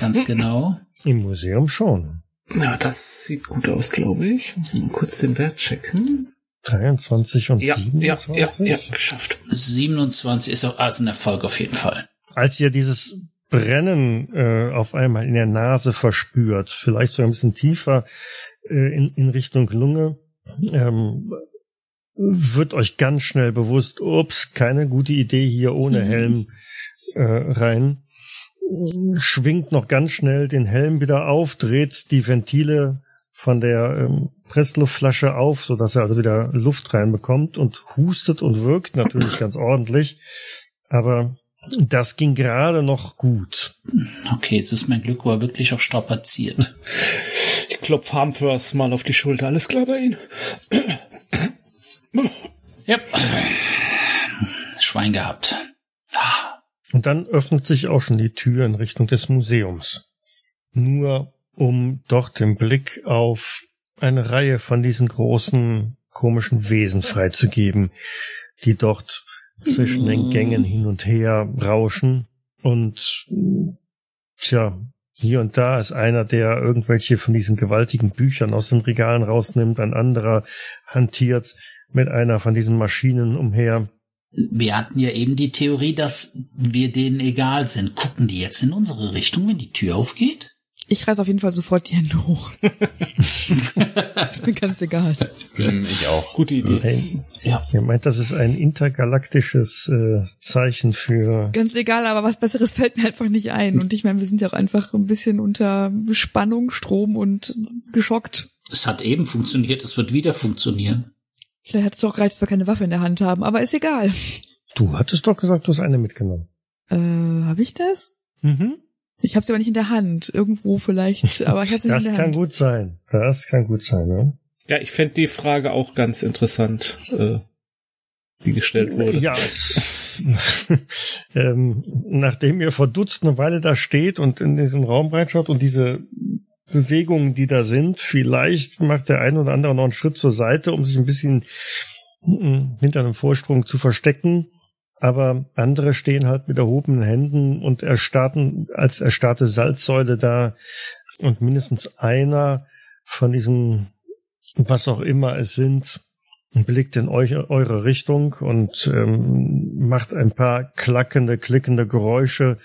Ganz genau. Im Museum schon. Ja, das sieht gut aus, glaube ich. Muss mal kurz den Wert checken. 23 und Ja, ja, 27. ja, ja, geschafft. 27 ist auch also ein Erfolg auf jeden Fall. Als ihr dieses Brennen äh, auf einmal in der Nase verspürt, vielleicht so ein bisschen tiefer äh, in, in Richtung Lunge, ähm, wird euch ganz schnell bewusst, ups, keine gute Idee hier ohne Mhm. Helm äh, rein. Schwingt noch ganz schnell den Helm wieder auf, dreht die Ventile von der ähm, Pressluftflasche auf, so dass er also wieder Luft reinbekommt und hustet und wirkt natürlich ganz ordentlich. Aber das ging gerade noch gut. Okay, jetzt ist mein Glück aber wirklich auch strapaziert. Ich klopf Harmfirst mal auf die Schulter. Alles klar bei Ihnen? Ja. Schwein gehabt. Ah, Und dann öffnet sich auch schon die Tür in Richtung des Museums. Nur um dort den Blick auf eine Reihe von diesen großen komischen Wesen freizugeben, die dort zwischen den Gängen hin und her rauschen. Und tja, hier und da ist einer, der irgendwelche von diesen gewaltigen Büchern aus den Regalen rausnimmt, ein anderer hantiert mit einer von diesen Maschinen umher. Wir hatten ja eben die Theorie, dass wir denen egal sind. Gucken die jetzt in unsere Richtung, wenn die Tür aufgeht? Ich reiß auf jeden Fall sofort die Hände hoch. ist mir ganz egal. Hm, ich auch. Gute Idee. Hey, Ja. Ihr meint, das ist ein intergalaktisches äh, Zeichen für. Ganz egal, aber was Besseres fällt mir einfach nicht ein. Und ich meine, wir sind ja auch einfach ein bisschen unter Spannung, Strom und geschockt. Es hat eben funktioniert, es wird wieder funktionieren. Vielleicht hat es doch gereicht, dass wir keine Waffe in der Hand haben, aber ist egal. Du hattest doch gesagt, du hast eine mitgenommen. Äh, habe ich das? Mhm. Ich habe sie aber nicht in der Hand. Irgendwo vielleicht, aber ich habe sie nicht Das in der kann Hand. gut sein. Das kann gut sein, ne? Ja, ich fände die Frage auch ganz interessant, äh, die gestellt wurde. Ja. ähm, nachdem ihr verdutzt eine Weile da steht und in diesem Raum reinschaut und diese Bewegungen, die da sind, vielleicht macht der ein oder andere noch einen Schritt zur Seite, um sich ein bisschen mm, hinter einem Vorsprung zu verstecken. Aber andere stehen halt mit erhobenen Händen und erstarrten als erstarrte Salzsäule da. Und mindestens einer von diesen, was auch immer es sind, blickt in euch, eure Richtung und ähm, macht ein paar klackende, klickende Geräusche,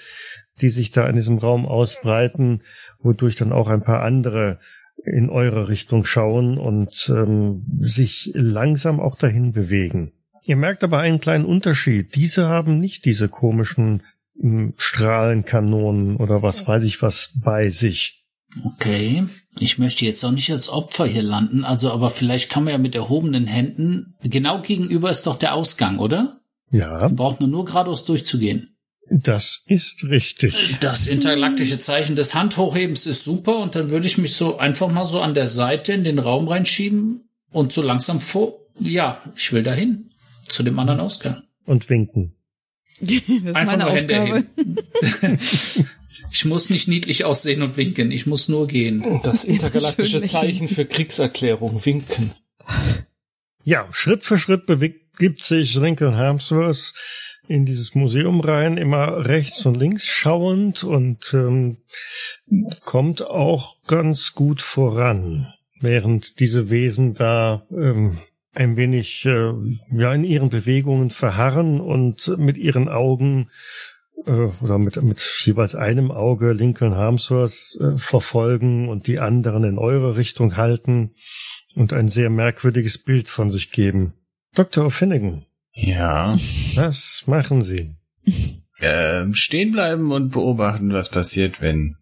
die sich da in diesem Raum ausbreiten, wodurch dann auch ein paar andere in eure Richtung schauen und ähm, sich langsam auch dahin bewegen. Ihr merkt aber einen kleinen Unterschied. Diese haben nicht diese komischen ähm, Strahlenkanonen oder was weiß ich was bei sich. Okay. Ich möchte jetzt auch nicht als Opfer hier landen, also aber vielleicht kann man ja mit erhobenen Händen. Genau gegenüber ist doch der Ausgang, oder? Ja, Man braucht nur, nur geradeaus durchzugehen. Das ist richtig. Das intergalaktische Zeichen des Handhochhebens ist super und dann würde ich mich so einfach mal so an der Seite in den Raum reinschieben und so langsam vor. Ja, ich will dahin. Zu dem anderen Ausgang. Und winken. das ist Einfach meine Aufgabe. Ich muss nicht niedlich aussehen und winken. Ich muss nur gehen. Das intergalaktische. Zeichen für Kriegserklärung, winken. Ja, Schritt für Schritt begibt sich Lincoln Harmsworth in dieses Museum rein, immer rechts und links schauend und ähm, kommt auch ganz gut voran, während diese Wesen da ähm, ein wenig äh, ja in ihren Bewegungen verharren und mit ihren Augen äh, oder mit, mit jeweils einem Auge Lincoln Harmsworth äh, verfolgen und die anderen in eure Richtung halten und ein sehr merkwürdiges Bild von sich geben. Dr. O'Finnigan. Ja. Was machen Sie? Äh, stehen bleiben und beobachten, was passiert, wenn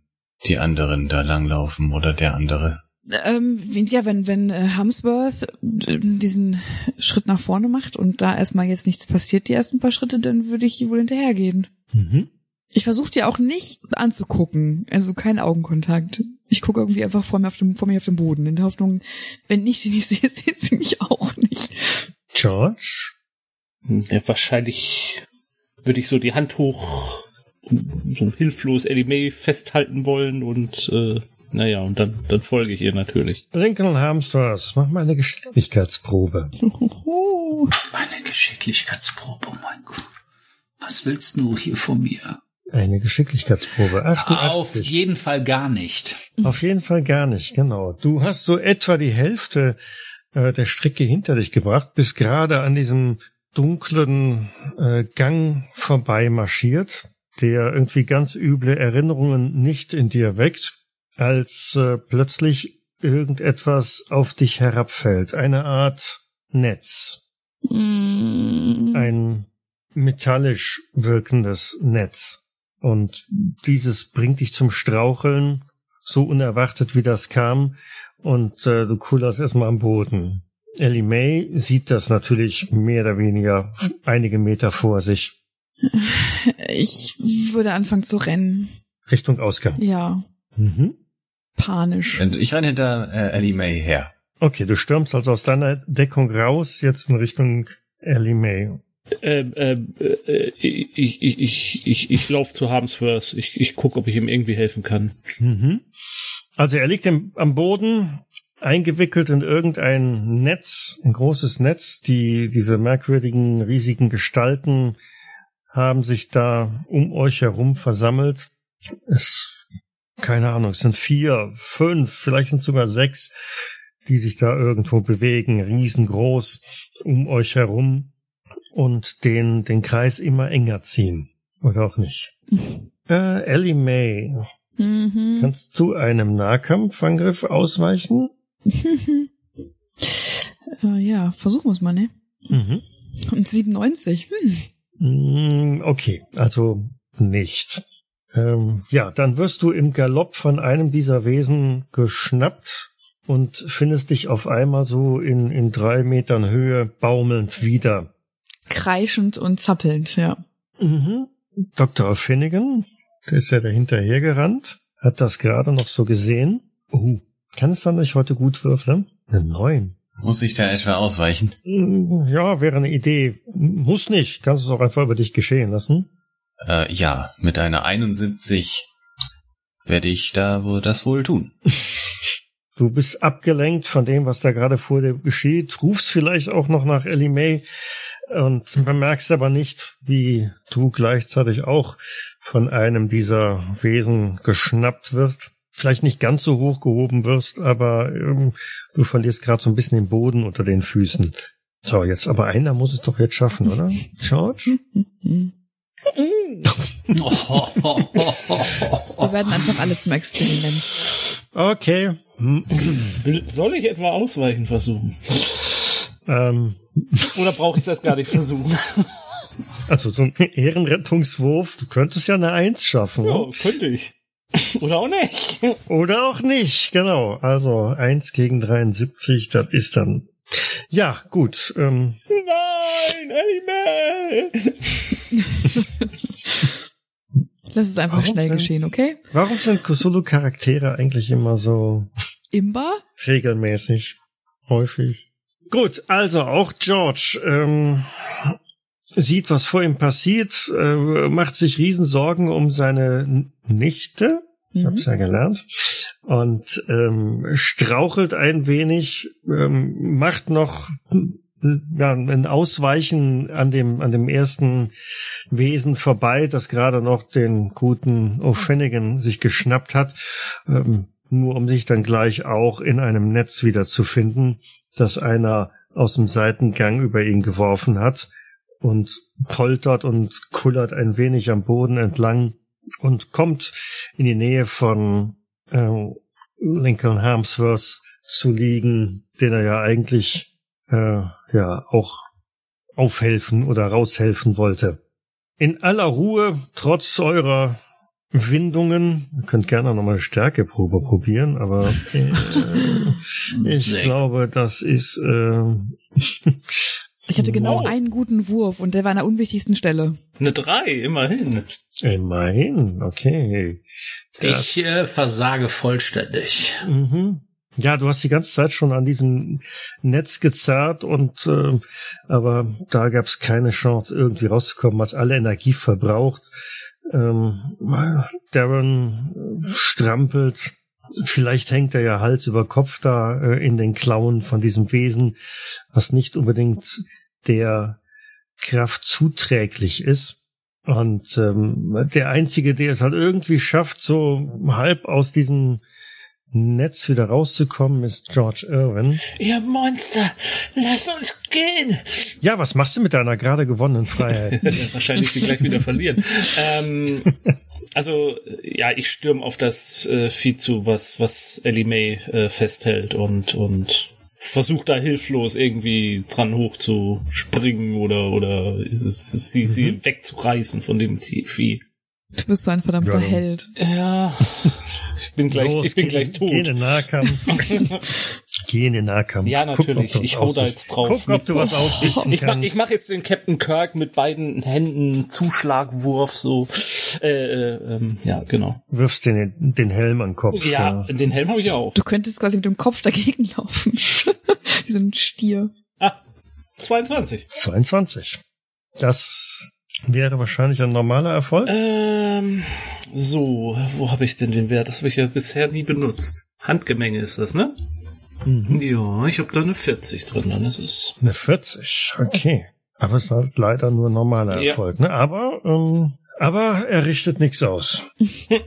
die anderen da langlaufen oder der andere. Ähm, ja, wenn, wenn äh, Hamsworth diesen Schritt nach vorne macht und da erstmal jetzt nichts passiert, die ersten paar Schritte, dann würde ich wohl hinterhergehen. Mhm. Ich versuche die auch nicht anzugucken, also kein Augenkontakt. Ich gucke irgendwie einfach vor mir, auf dem, vor mir auf dem Boden, in der Hoffnung, wenn ich sie nicht sehe, sieht sie mich auch nicht. George? Ja, wahrscheinlich würde ich so die Hand hoch, so hilflos Ellie May festhalten wollen und äh, naja, und dann, dann folge ich ihr natürlich. Lincoln Harmsworth, mach mal eine Geschicklichkeitsprobe. Eine Geschicklichkeitsprobe, oh mein Gott. Was willst du hier von mir? Eine Geschicklichkeitsprobe. 88. Auf jeden Fall gar nicht. Auf jeden Fall gar nicht, genau. Du hast so etwa die Hälfte äh, der Strecke hinter dich gebracht, bist gerade an diesem dunklen äh, Gang vorbei marschiert, der irgendwie ganz üble Erinnerungen nicht in dir weckt, als äh, plötzlich irgendetwas auf dich herabfällt. Eine Art Netz. Mm. Ein metallisch wirkendes Netz. Und dieses bringt dich zum Straucheln, so unerwartet wie das kam, und äh, du kullerst erstmal am Boden. Ellie May sieht das natürlich mehr oder weniger einige Meter vor sich, Ich würde anfangen zu rennen. Richtung Ausgang. Ja, Mhm. panisch. Und ich renne hinter äh, Ellie May her. Okay, du stürmst also aus deiner Deckung raus, jetzt in Richtung Ellie May. Ähm, ähm, äh, ich, ich, ich, ich, ich laufe zu Harmsworth. Ich, ich gucke, ob ich ihm irgendwie helfen kann. Mhm. Also er liegt im, am Boden, eingewickelt in irgendein Netz, ein großes Netz. Die, diese merkwürdigen, riesigen Gestalten haben sich da um euch herum versammelt. Es, keine Ahnung, es sind vier, fünf, vielleicht sind es sogar sechs, die sich da irgendwo bewegen, riesengroß um euch herum und den, den Kreis immer enger ziehen. Oder auch nicht. Äh, Ellie May, Mhm. Kannst du einem Nahkampfangriff ausweichen? Äh, ja, versuchen wir es mal, ne? Mhm. Und 97. Hm. Mm, Okay, also nicht. Ähm, ja, dann wirst du im Galopp von einem dieser Wesen geschnappt und findest dich auf einmal so in, in drei Metern Höhe baumelnd wieder. Kreischend und zappelnd, ja. Mhm. Dr. Finnegan, der ist ja dahinter hergerannt, hat das gerade noch so gesehen. Uh, kann es dann nicht heute gut würfeln? Eine Neun. Muss ich da etwa ausweichen? Mm, Ja, wäre eine Idee. Muss nicht. Kannst es auch einfach über dich geschehen lassen. Äh, ja, mit einer 71 werde ich da wohl das wohl tun. Du bist abgelenkt von dem, was da gerade vor dir geschieht, rufst vielleicht auch noch nach Ellie May und bemerkst aber nicht, wie du gleichzeitig auch von einem dieser Wesen geschnappt wirst. Vielleicht nicht ganz so hoch gehoben wirst, aber ähm, du verlierst gerade so ein bisschen den Boden unter den Füßen. So, jetzt aber einer muss es doch jetzt schaffen, oder? George? Wir werden einfach alle zum Experiment. Okay. Soll ich etwa ausweichen versuchen? Ähm, Oder brauche ich das gar nicht versuchen? also so ein Ehrenrettungswurf, du könntest ja eine Eins schaffen. ne? Ja, könnte ich. Oder auch nicht. Oder auch nicht, genau. Also eins gegen 73, das ist dann. Ja, gut. Ähm, Nein, May! Lass es einfach warum schnell geschehen, okay? Warum sind Cthulhu-Charaktere eigentlich immer so Imba? regelmäßig, häufig? Gut, also auch George ähm, sieht, was vor ihm passiert, äh, macht sich Riesensorgen um seine Nichte. Ich Mhm. hab's ja gelernt. Und ähm, strauchelt ein wenig, ähm, macht noch ja, ein Ausweichen an dem, an dem ersten Wesen vorbei, das gerade noch den guten O'Finnigan sich geschnappt hat, ähm, nur um sich dann gleich auch in einem Netz wiederzufinden, das einer aus dem Seitengang über ihn geworfen hat und poltert und kullert ein wenig am Boden entlang und kommt in die Nähe von äh, Lincoln Harmsworth zu liegen, den er ja eigentlich äh, ja auch aufhelfen oder raushelfen wollte. In aller Ruhe, trotz eurer Windungen, ihr könnt gerne nochmal eine Stärkeprobe probieren, aber äh, ich glaube, das ist äh, Ich hatte genau einen guten Wurf und der war an der unwichtigsten Stelle. Eine drei, immerhin. immerhin, okay. Ich äh, versage vollständig. Mhm. Ja, du hast die ganze Zeit schon an diesem Netz gezerrt und äh, aber da gab es keine Chance, irgendwie rauszukommen, was alle Energie verbraucht. Ähm, Darren strampelt. Vielleicht hängt er ja Hals über Kopf da äh, in den Klauen von diesem Wesen, was nicht unbedingt der Kraft zuträglich ist. Und ähm, der Einzige, der es halt irgendwie schafft, so halb aus diesem Netz wieder rauszukommen, ist George Irwin. Ihr Monster, lass uns gehen. Ja, was machst du mit deiner gerade gewonnenen Freiheit? Wahrscheinlich sie gleich wieder verlieren. ähm, also, ja, ich stürm auf das äh, Vieh zu, was, was Ellie May äh, festhält und, und versucht da hilflos irgendwie dran hoch zu springen oder, oder ist es, ist sie, mhm. sie wegzureißen von dem Vieh. Du bist so ein verdammter ja, Held. Ja. Ich bin gleich, Los, ich bin gleich tot. Geh in den Nahkampf. geh in den Nahkampf. Ja, natürlich. Guck, ich hau da jetzt drauf. Guck, ob du was ausrichten ich, mach, ich mach jetzt den Captain Kirk mit beiden Händen Zuschlagwurf, so. Äh, äh, ähm, ja, genau. Wirfst den, den Helm an den Kopf. Ja, ja. den Helm habe ich auch. Du könntest quasi mit dem Kopf dagegen laufen. Wie so ein Stier. Ah, 22. 22. Das Wäre wahrscheinlich ein normaler Erfolg? Ähm, so, wo habe ich denn den Wert? Das habe ich ja bisher nie benutzt. Handgemenge ist das, ne? Mhm. Ja, ich habe da eine 40 drin, dann ist es. Eine 40, okay. Aber es ist halt leider nur normaler ja. Erfolg, ne? Aber, ähm, aber er richtet nichts aus.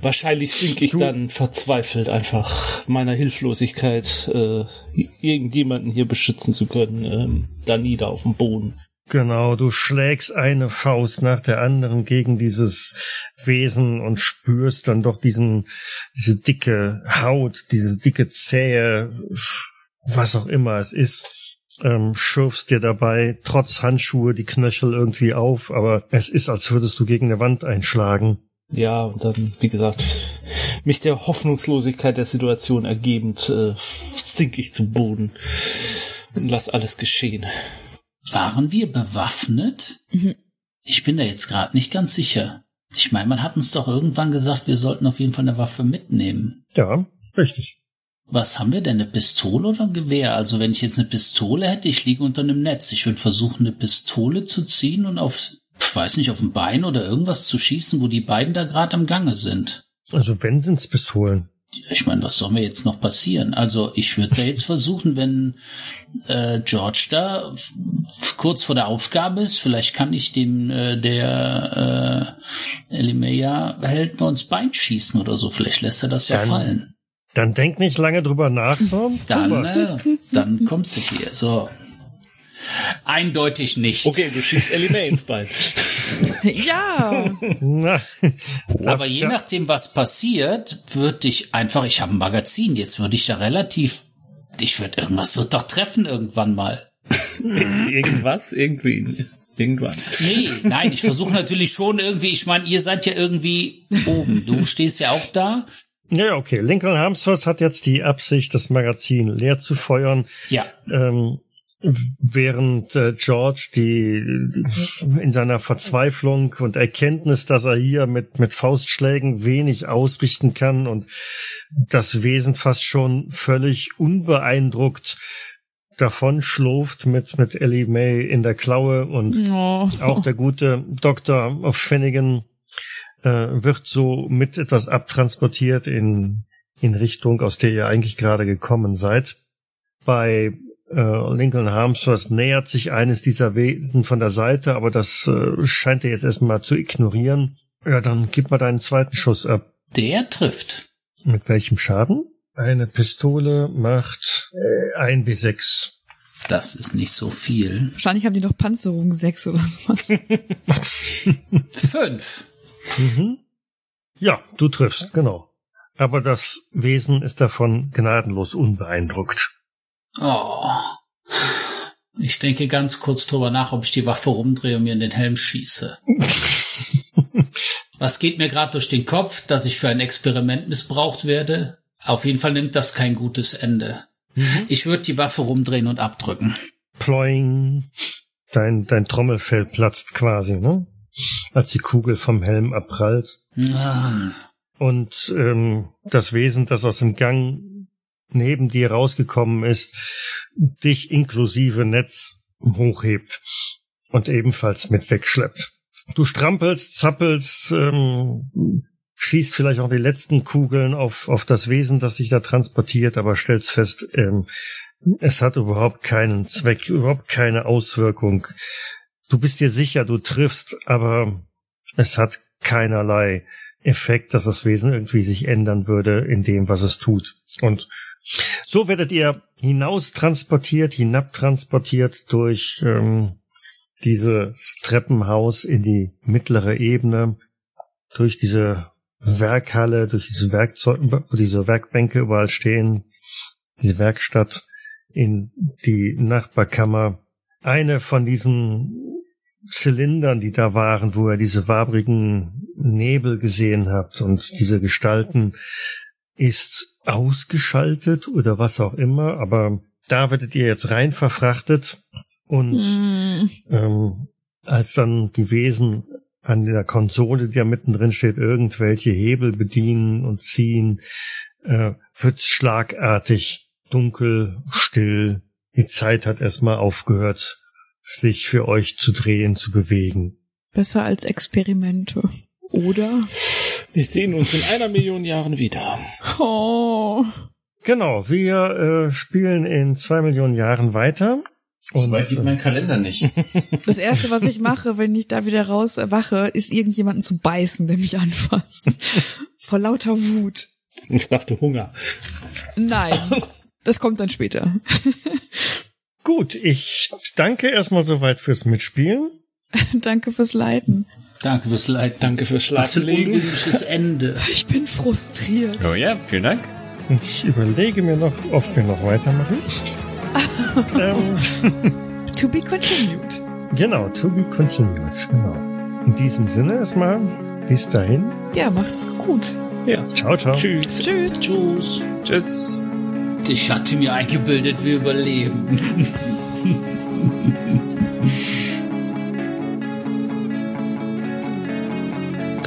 Wahrscheinlich sinke ich du. dann verzweifelt einfach meiner Hilflosigkeit, äh, irgendjemanden hier beschützen zu können, ähm, da nieder auf dem Boden. Genau, du schlägst eine Faust nach der anderen gegen dieses Wesen und spürst dann doch diesen, diese dicke Haut, diese dicke Zähe, was auch immer es ist, ähm, schürfst dir dabei trotz Handschuhe die Knöchel irgendwie auf, aber es ist, als würdest du gegen eine Wand einschlagen. Ja, und dann, wie gesagt, mich der Hoffnungslosigkeit der Situation ergebend, äh, sink ich zu Boden und lass alles geschehen. Waren wir bewaffnet? Mhm. Ich bin da jetzt gerade nicht ganz sicher. Ich meine, man hat uns doch irgendwann gesagt, wir sollten auf jeden Fall eine Waffe mitnehmen. Ja, richtig. Was haben wir denn? Eine Pistole oder ein Gewehr? Also wenn ich jetzt eine Pistole hätte, ich liege unter einem Netz. Ich würde versuchen, eine Pistole zu ziehen und auf, ich weiß nicht, auf ein Bein oder irgendwas zu schießen, wo die beiden da gerade am Gange sind. Also wenn sind's Pistolen ich meine, was soll mir jetzt noch passieren? Also ich würde da jetzt versuchen, wenn äh, George da kurz vor der Aufgabe ist, vielleicht kann ich dem äh, der äh, Elimeya hält nur ins Bein schießen oder so. Vielleicht lässt er das ja dann, fallen. Dann denk nicht lange drüber nach, so. Dann, äh, dann kommst du hier. So. Eindeutig nicht. Okay, du schießt Ellie May ins Bein. ja. Aber je nachdem, was passiert, würde ich einfach, ich habe ein Magazin, jetzt würde ich da relativ, ich würde irgendwas wird doch treffen irgendwann mal. Irgendwas, irgendwie. Irgendwann. Nee, nein, ich versuche natürlich schon irgendwie, ich meine, ihr seid ja irgendwie oben. Du stehst ja auch da. Ja, okay. Lincoln Harmsworth hat jetzt die Absicht, das Magazin leer zu feuern. Ja. Ähm, während äh, George die in seiner Verzweiflung und Erkenntnis, dass er hier mit mit Faustschlägen wenig ausrichten kann und das Wesen fast schon völlig unbeeindruckt davon schlurft mit mit Ellie May in der Klaue und oh. auch der gute Dr. Finnegan äh, wird so mit etwas abtransportiert in in Richtung, aus der ihr eigentlich gerade gekommen seid. Bei Lincoln Harmsworth nähert sich eines dieser Wesen von der Seite, aber das äh, scheint er jetzt erstmal zu ignorieren. Ja, dann gib mal deinen zweiten Schuss ab. Der trifft. Mit welchem Schaden? Eine Pistole macht äh, ein bis sechs. Das ist nicht so viel. Wahrscheinlich haben die noch Panzerung 6 oder sowas. Fünf. Mhm. Ja, du triffst, genau. Aber das Wesen ist davon gnadenlos unbeeindruckt. Oh. Ich denke ganz kurz drüber nach, ob ich die Waffe rumdrehe und mir in den Helm schieße. Was geht mir gerade durch den Kopf, dass ich für ein Experiment missbraucht werde? Auf jeden Fall nimmt das kein gutes Ende. Mhm. Ich würde die Waffe rumdrehen und abdrücken. Ploing. Dein, dein Trommelfell platzt quasi, ne? Als die Kugel vom Helm abprallt. Ah. Und ähm, das Wesen, das aus dem Gang neben dir rausgekommen ist, dich inklusive Netz hochhebt und ebenfalls mit wegschleppt. Du strampelst, zappelst, ähm, schießt vielleicht auch die letzten Kugeln auf, auf das Wesen, das dich da transportiert, aber stellst fest, ähm, es hat überhaupt keinen Zweck, überhaupt keine Auswirkung. Du bist dir sicher, du triffst, aber es hat keinerlei Effekt, dass das Wesen irgendwie sich ändern würde in dem, was es tut. Und so werdet ihr hinaus transportiert, hinabtransportiert durch ähm, dieses Treppenhaus in die mittlere Ebene, durch diese Werkhalle, durch diese Werkzeug, wo diese Werkbänke überall stehen, diese Werkstatt in die Nachbarkammer. Eine von diesen Zylindern, die da waren, wo ihr diese wabrigen Nebel gesehen habt und diese Gestalten, ist ausgeschaltet oder was auch immer, aber da werdet ihr jetzt rein verfrachtet und Hm. ähm, als dann die Wesen an der Konsole, die da mittendrin steht, irgendwelche Hebel bedienen und ziehen, äh, wird schlagartig dunkel, still. Die Zeit hat erstmal aufgehört, sich für euch zu drehen, zu bewegen. Besser als Experimente. Oder? Wir sehen uns in einer Million Jahren wieder. Oh. Genau, wir äh, spielen in zwei Millionen Jahren weiter. So weit geht mein Kalender nicht. Das erste, was ich mache, wenn ich da wieder raus erwache, ist irgendjemanden zu beißen, der mich anfasst. Vor lauter Wut. Ich dachte Hunger. Nein. Das kommt dann später. Gut, ich danke erstmal soweit fürs Mitspielen. Danke fürs Leiten. Danke fürs Leid. Danke fürs Was für ein Schlaflegen. Ende. Ich bin frustriert. Oh ja, vielen Dank. Und ich überlege mir noch, ob wir noch weitermachen. ähm, To be continued. genau, to be continued. Genau. In diesem Sinne erstmal, bis dahin. Ja, macht's gut. Ja. Ciao, ciao. Tschüss. Tschüss. Tschüss. Tschüss. Ich hatte mir eingebildet, wir überleben.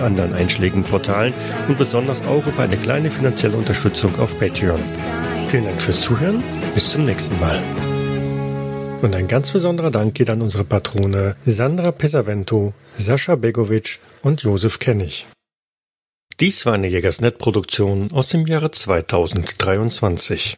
anderen einschlägigen Portalen und besonders auch über eine kleine finanzielle Unterstützung auf Patreon. Vielen Dank fürs Zuhören, bis zum nächsten Mal. Und ein ganz besonderer Dank geht an unsere Patrone Sandra Pesavento, Sascha Begovic und Josef Kennig. Dies war eine Jägersnet-Produktion aus dem Jahre 2023.